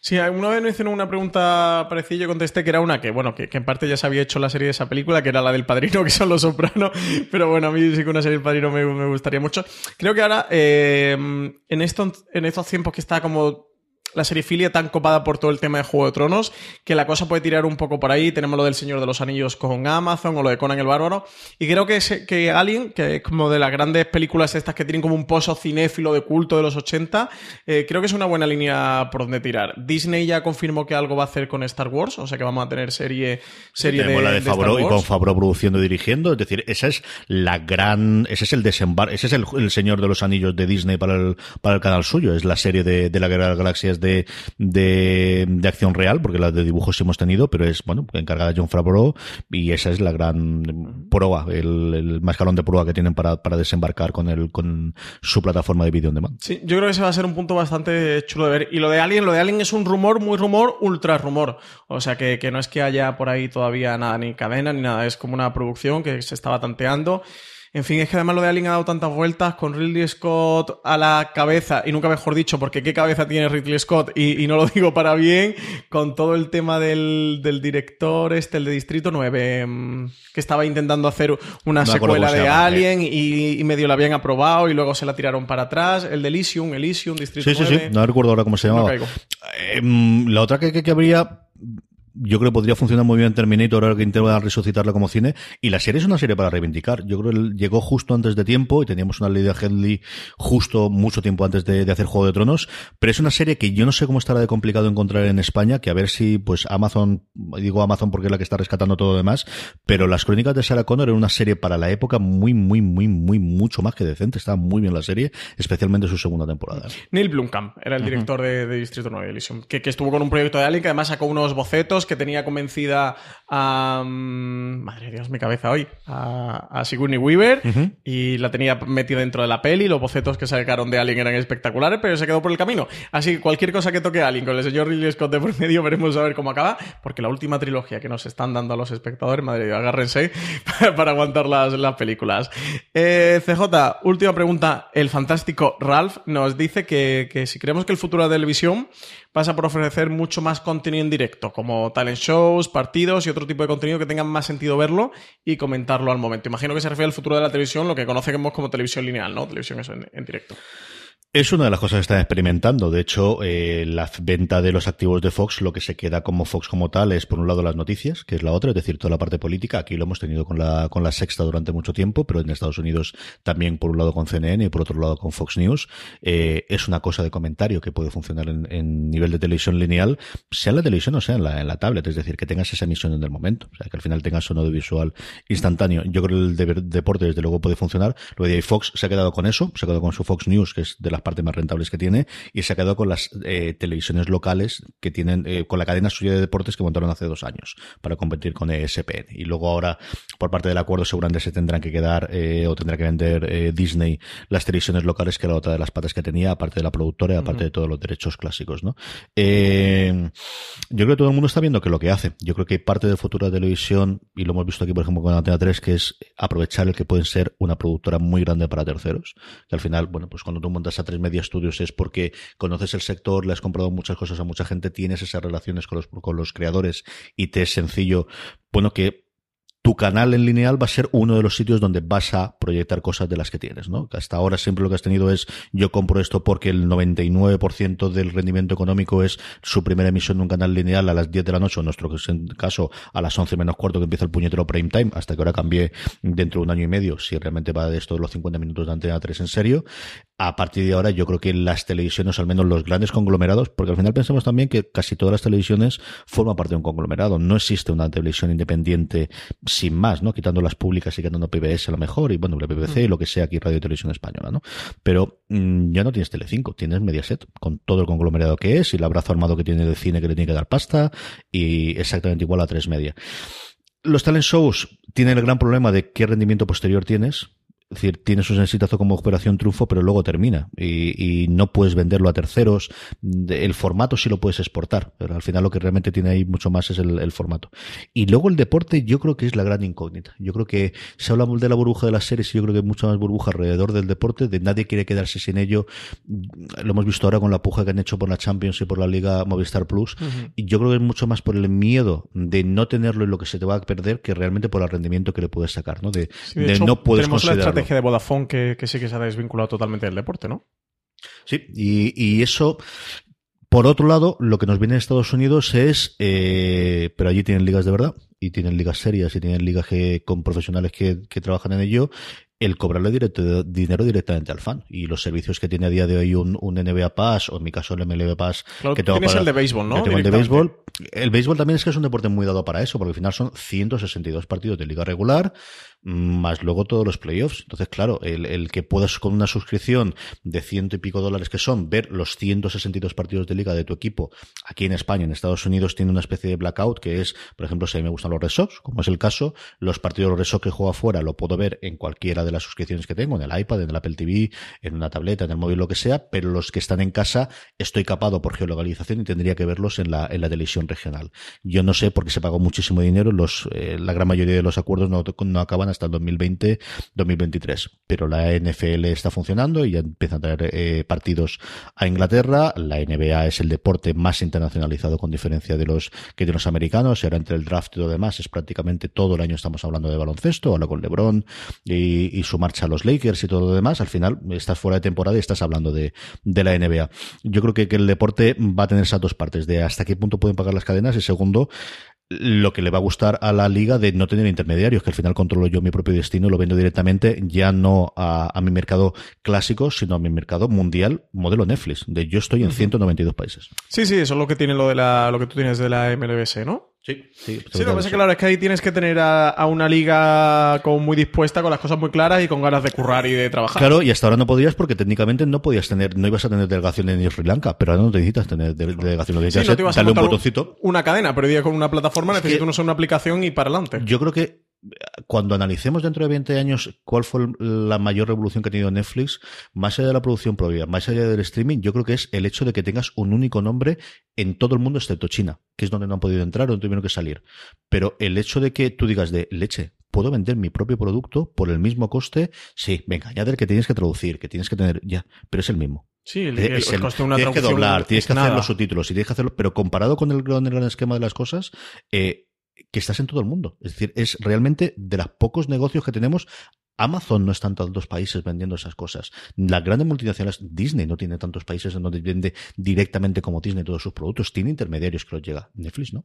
Sí, una vez me hicieron una pregunta parecida y yo contesté que era una que, bueno, que, que en parte ya se había hecho la serie de esa película, que era la del Padrino, que son Los Sopranos, pero bueno, a mí sí que una serie del Padrino me, me gustaría mucho. Creo que ahora, eh, en, estos, en estos tiempos que está como la filia tan copada por todo el tema de Juego de Tronos que la cosa puede tirar un poco por ahí. Tenemos lo del Señor de los Anillos con Amazon o lo de Conan el Bárbaro. Y creo que, que Alien, que es como de las grandes películas estas que tienen como un pozo cinéfilo de culto de los 80, eh, creo que es una buena línea por donde tirar. Disney ya confirmó que algo va a hacer con Star Wars, o sea que vamos a tener serie, serie de, la de, Favreau y con Favreau produciendo y dirigiendo. Es decir, esa es la gran, ese es el desembarco, ese es el, Señor de los Anillos de Disney para el, para el canal suyo. Es la serie de, de la Guerra de las Galaxias de, de, acción real, porque las de dibujos hemos tenido, pero es, bueno, encargada John Favreau y esa es la gran proa, el, el mascarón de proa que tienen para, para desembarcar con el, con su plataforma de vídeo on demand. Sí, yo creo que ese va a ser un punto bastante chulo de ver. Y lo de Alien, lo de Alien es un rumor, muy rumor, ultra rumor. O sea que, que no es que haya por ahí todavía nada, ni cadena, ni nada. Es como una producción que se estaba tanteando. En fin, es que además lo de Alien ha dado tantas vueltas con Ridley Scott a la cabeza, y nunca mejor dicho, porque qué cabeza tiene Ridley Scott, y, no lo digo para bien, con todo el tema del, director, este, el de Distrito 9, mm, que estaba intentando hacer una secuela de Alien eh. y, medio la habían aprobado y luego se la tiraron para atrás, el de Elysium, Elysium, Distrito 9. Sí, sí, sí, no recuerdo ahora cómo se llamaba. Eh, mm, la otra que, que, que habría yo creo que podría funcionar muy bien Terminator ahora que intentan resucitarla como cine. Y la serie es una serie para reivindicar. Yo creo que llegó justo antes de tiempo y teníamos una ley de Headley justo mucho tiempo antes de, hacer Juego de Tronos. Pero es una serie que yo no sé cómo estará de complicado encontrar en España, que a ver si pues Amazon, digo Amazon porque es la que está rescatando todo lo demás, pero las crónicas de Sarah Connor era una serie para la época muy, muy, muy, muy, mucho más que decente. Estaba muy bien la serie, especialmente su segunda temporada. Neil Blomkamp era el director de, Distrito 9 Elysium, que, que estuvo con un proyecto de Alien que además sacó unos bocetos que tenía convencida a. Mm, madre Dios, mi cabeza hoy. A, Sigourney Weaver. Y la tenía metida dentro de la peli. Los bocetos que sacaron de Alien eran espectaculares, pero se quedó por el camino. Así que cualquier cosa que toque a Alien con el señor Ridley Scott de por medio, veremos a ver cómo acaba. Porque la última trilogía que nos están dando a los espectadores, madre Dios, agárrense para aguantar las, las películas. Eh, CJ, última pregunta. El fantástico Ralph nos dice que, que si creemos que el futuro de la televisión pasa por ofrecer mucho más contenido en directo, como talent shows, partidos y otro tipo de contenido que tengan más sentido verlo y comentarlo al momento. Imagino que se refiere al futuro de la televisión, lo que conocemos como televisión lineal, ¿no? Televisión eso en directo. Es una de las cosas que están experimentando. De hecho, eh, la venta de los activos de Fox, lo que se queda como Fox como tal es, por un lado, las noticias, que es la otra, es decir, toda la parte política. Aquí lo hemos tenido con la, con la sexta durante mucho tiempo, pero en Estados Unidos también, por un lado, con CNN y por otro lado, con Fox News. Eh, es una cosa de comentario que puede funcionar en, nivel de televisión lineal, sea en la televisión o sea en la, en tablet. Es decir, que tengas esa emisión en el momento. O sea, que al final tengas sonido visual instantáneo. Yo creo que el deporte, desde luego, puede funcionar. Lo de Fox se ha quedado con eso, se ha quedado con su Fox News, que es de las partes más rentables que tiene y se ha quedado con las eh, televisiones locales que tienen, eh, con la cadena suya de deportes que montaron hace dos años para competir con ESPN. Y luego ahora, por parte del acuerdo, seguramente se tendrán que quedar eh, o tendrá que vender Disney las televisiones locales, que era otra de las patas que tenía, aparte de la productora y aparte de todos los derechos clásicos, ¿no? yo creo que todo el mundo está viendo que lo que hace. Yo creo que parte del futuro de la televisión, y lo hemos visto aquí, por ejemplo, con Antena 3, que es aprovechar el que pueden ser una productora muy grande para terceros. Que al final, bueno, pues cuando tú montas a media estudios es porque conoces el sector, le has comprado muchas cosas a mucha gente, tienes esas relaciones con los, con los creadores y te es sencillo, bueno, que tu canal en lineal va a ser uno de los sitios donde vas a proyectar cosas de las que tienes, ¿no? Hasta ahora siempre lo que has tenido es yo compro esto porque el 99% del rendimiento económico es su primera emisión de un canal lineal a las 10 de la noche, en nuestro caso a las 11 menos cuarto que empieza el puñetero prime time, hasta que ahora cambie dentro de un año y medio, si realmente va de estos los 50 minutos de antena 3 en serio. A partir de ahora yo creo que las televisiones, al menos los grandes conglomerados, porque al final pensamos también que casi todas las televisiones forman parte de un conglomerado, no existe una televisión independiente sin más, ¿no? Quitando las públicas y quitando PBS a lo mejor, y bueno, BBC y lo que sea aquí Radio y Televisión Española, ¿no? Pero mm, ya no tienes Telecinco, tienes Mediaset, con todo el conglomerado que es y el abrazo armado que tiene de cine que le tiene que dar pasta, y exactamente igual a tres media. Los talent shows tienen el gran problema de qué rendimiento posterior tienes, es decir, tiene su exitazo como operación triunfo, pero luego termina. Y, no puedes venderlo a terceros. El formato sí lo puedes exportar, pero al final lo que realmente tiene ahí mucho más es el, formato. Y luego el deporte, yo creo que es la gran incógnita. Yo creo que se habla de la burbuja de las series y yo creo que hay mucha más burbuja alrededor del deporte, de nadie quiere quedarse sin ello. Lo hemos visto ahora con la puja que han hecho por la Champions y por la Liga Movistar Plus. Y yo creo que es mucho más por el miedo de no tenerlo y lo que se te va a perder que realmente por el rendimiento que le puedes sacar, ¿no? De, no puedes considerarlo de Vodafone que, que sí que se ha desvinculado totalmente del deporte, ¿no? Sí, y, y, eso Por otro lado, lo que nos viene de Estados Unidos es, eh, pero allí tienen ligas de verdad y tienen ligas serias y tienen ligas que, con profesionales que, que trabajan en ello el cobrarle directo, dinero directamente al fan. Y los servicios que tiene a día de hoy un, un NBA Pass, o en mi caso el MLB Pass, Claro, que tengo tienes para- el de béisbol, ¿no? el de béisbol. El béisbol también es que es un deporte muy dado para eso, porque al final son 162 partidos de liga regular, más luego todos los playoffs. Entonces, claro, el, el que puedas con una suscripción de ciento y pico dólares que son, ver los 162 partidos de liga de tu equipo, aquí en España, en Estados Unidos, tiene una especie de blackout que es, por ejemplo, si a mí me gustan los Red Sox, como es el caso, los partidos de los Red Sox que juego afuera lo puedo ver en cualquiera de las suscripciones que tengo, en el iPad, en el Apple TV, en una tableta, en el móvil, lo que sea, pero los que están en casa estoy capado por geolocalización y tendría que verlos en la, en la televisión regional. Yo no sé porque se pagó muchísimo dinero, los, eh, la gran mayoría de los acuerdos no, no acaban hasta el 2020, 2023, pero la NFL está funcionando y ya empiezan a traer eh, partidos a Inglaterra, la NBA es el deporte más internacionalizado con diferencia de los que de los americanos, y ahora entre el draft y lo demás es prácticamente todo el año estamos hablando de baloncesto, ahora con LeBron y, su marcha a los Lakers y todo lo demás, al final estás fuera de temporada y estás hablando de, de la NBA. Yo creo que, que el deporte va a tener esas dos partes, de hasta qué punto pueden pagar las cadenas y segundo, lo que le va a gustar a la liga de no tener intermediarios, que al final controlo yo mi propio destino y lo vendo directamente ya no a, a mi mercado clásico, sino a mi mercado mundial, modelo Netflix, de yo estoy en 192 países. Sí, sí, eso es lo que tiene lo de la, lo que tú tienes de la MLBS, ¿no? Sí, sí. Sí, lo que pasa es que claro, es que ahí tienes que tener a, a una liga como muy dispuesta, con las cosas muy claras y con ganas de currar y de trabajar. Claro, y hasta ahora no podías porque técnicamente no podías tener, no ibas a tener delegación en Sri Lanka, pero ahora no necesitas tener de- delegación, lo que Sí, no te ibas a darle un botoncito. una cadena, pero hoy día con una plataforma necesitas una aplicación y para adelante. Yo creo que cuando analicemos dentro de 20 años cuál fue la mayor revolución que ha tenido Netflix, más allá de la producción propia, más allá del streaming, yo creo que es el hecho de que tengas un único nombre en todo el mundo excepto China, que es donde no han podido entrar o donde tuvieron que salir. Pero el hecho de que tú digas de leche, puedo vender mi propio producto por el mismo coste, sí, venga, añade el que tienes que traducir, que tienes que tener, ya, pero es el mismo. Sí, el, Eh, el- el coste de una tienes que doblar, tienes es que hacer los subtítulos y tienes que hacerlo, pero comparado con el, con el gran esquema de las cosas, eh, que estás en todo el mundo. Es decir, es realmente de los pocos negocios que tenemos. Amazon no está en tantos países vendiendo esas cosas. Las grandes multinacionales, Disney no tiene tantos países en donde vende directamente como Disney todos sus productos. Tiene intermediarios que los llega. Netflix no.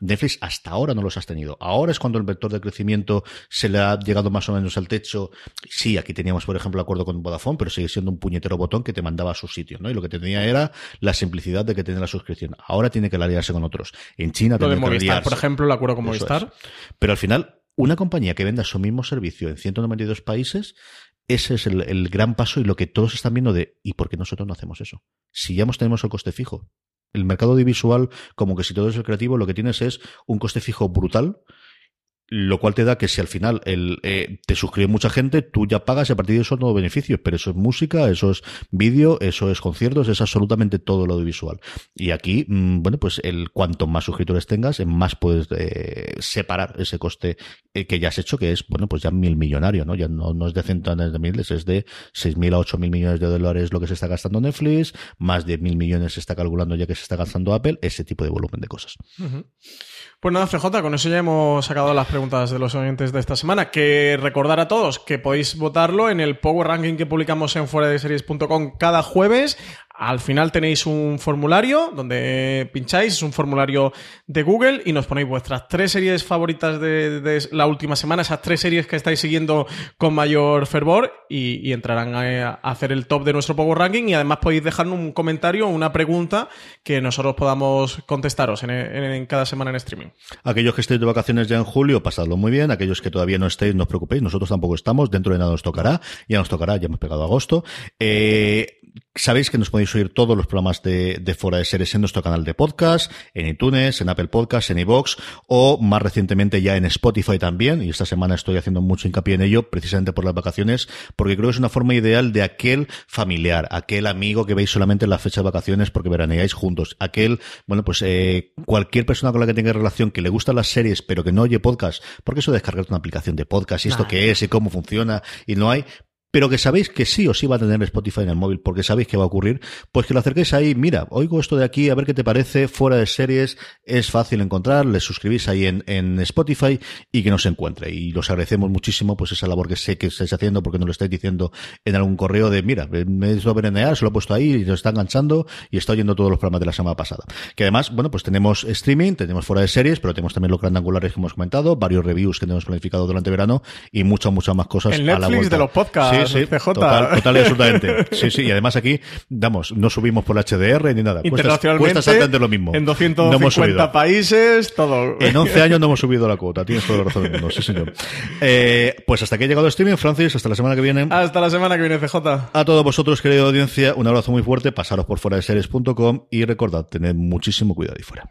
Netflix hasta ahora no los has tenido. Ahora es cuando el vector de crecimiento se le ha llegado más o menos al techo. Sí, aquí teníamos, por ejemplo, acuerdo con Vodafone, pero sigue siendo un puñetero botón que te mandaba a su sitio, ¿no? Y lo que tenía era la simplicidad de que tenía la suscripción. Ahora tiene que aliarse con otros. En China Lo de que Movistar, aliarse. por ejemplo, el acuerdo con Eso Movistar. es. Pero al final, una compañía que venda su mismo servicio en 192 países, ese es el, el gran paso y lo que todos están viendo de ¿y por qué nosotros no hacemos eso? Si ya tenemos el coste fijo. El mercado audiovisual, como que si todo es el creativo, lo que tienes es un coste fijo brutal, lo cual te da que si al final el, eh, te suscribe mucha gente, tú ya pagas y a partir de eso no beneficios, pero eso es música, eso es vídeo, eso es conciertos, es absolutamente todo lo audiovisual. Y aquí, mm, bueno, pues el cuanto más suscriptores tengas, en más puedes eh, separar ese coste eh, que ya has hecho, que es, bueno, pues ya mil millonario, ¿no? Ya no, es de centenares de miles, es de seis mil a ocho mil millones de dólares lo que se está gastando Netflix, más de mil millones se está calculando ya que se está gastando Apple, ese tipo de volumen de cosas. Pues nada, CJ, con eso ya hemos sacado las preguntas de los oyentes de esta semana. Que recordar a todos que podéis votarlo en el Power Ranking que publicamos en fuera de series.com cada jueves. Al final tenéis un formulario donde pincháis, es un formulario de Google y nos ponéis vuestras tres series favoritas de, la última semana, esas tres series que estáis siguiendo con mayor fervor y, entrarán a, hacer el top de nuestro Power Ranking y además podéis dejarnos un comentario o una pregunta que nosotros podamos contestaros en cada semana en streaming. Aquellos que estéis de vacaciones ya en julio, pasadlo muy bien. Aquellos que todavía no estéis, no os preocupéis. Nosotros tampoco estamos. Dentro de nada nos tocará. Ya nos tocará. Ya hemos pegado agosto. Eh, Sabéis que nos podéis oír todos los programas de, de Fuera de Series en nuestro canal de podcast, en iTunes, en Apple Podcasts, en iVoox o más recientemente ya en Spotify también. Y esta semana estoy haciendo mucho hincapié en ello precisamente por las vacaciones porque creo que es una forma ideal de aquel familiar, aquel amigo que veis solamente en las fechas de vacaciones porque veraneáis juntos, aquel, bueno, pues eh, cualquier persona con la que tenga relación que le gustan las series pero que no oye podcast, porque eso de descargar una aplicación de podcast y esto Nah. qué es y cómo funciona y no hay, pero que sabéis que sí o sí va a tener Spotify en el móvil porque sabéis que va a ocurrir, pues que lo acerquéis ahí, mira, oigo esto de aquí, a ver qué te parece, fuera de series, es fácil encontrar, le suscribís ahí en, en Spotify y que nos encuentre. Y los agradecemos muchísimo, pues esa labor que sé que estáis haciendo porque nos lo estáis diciendo en algún correo de, mira, me he ido a se lo he puesto ahí y lo está enganchando y está oyendo todos los programas de la semana pasada. Que además, bueno, pues tenemos streaming, tenemos fuera de series, pero tenemos también los grandangulares que hemos comentado, varios reviews que tenemos planificado durante verano y muchas, muchas más cosas. El Netflix de los podcasts. Sí, sí, Total, total y absolutamente. Sí, sí, y además aquí, damos, no subimos por HDR ni nada. Internacionalmente, cuesta lo mismo. En 250 países, todo. En 11 años no hemos subido la cuota, tienes toda la razón del mundo, sí señor. Eh, pues hasta aquí ha llegado el streaming, Francis, hasta la semana que viene. Hasta la semana que viene, CJ. A todos vosotros, querida audiencia, un abrazo muy fuerte, pasaros por fuera de series.com y recordad, tened muchísimo cuidado ahí fuera.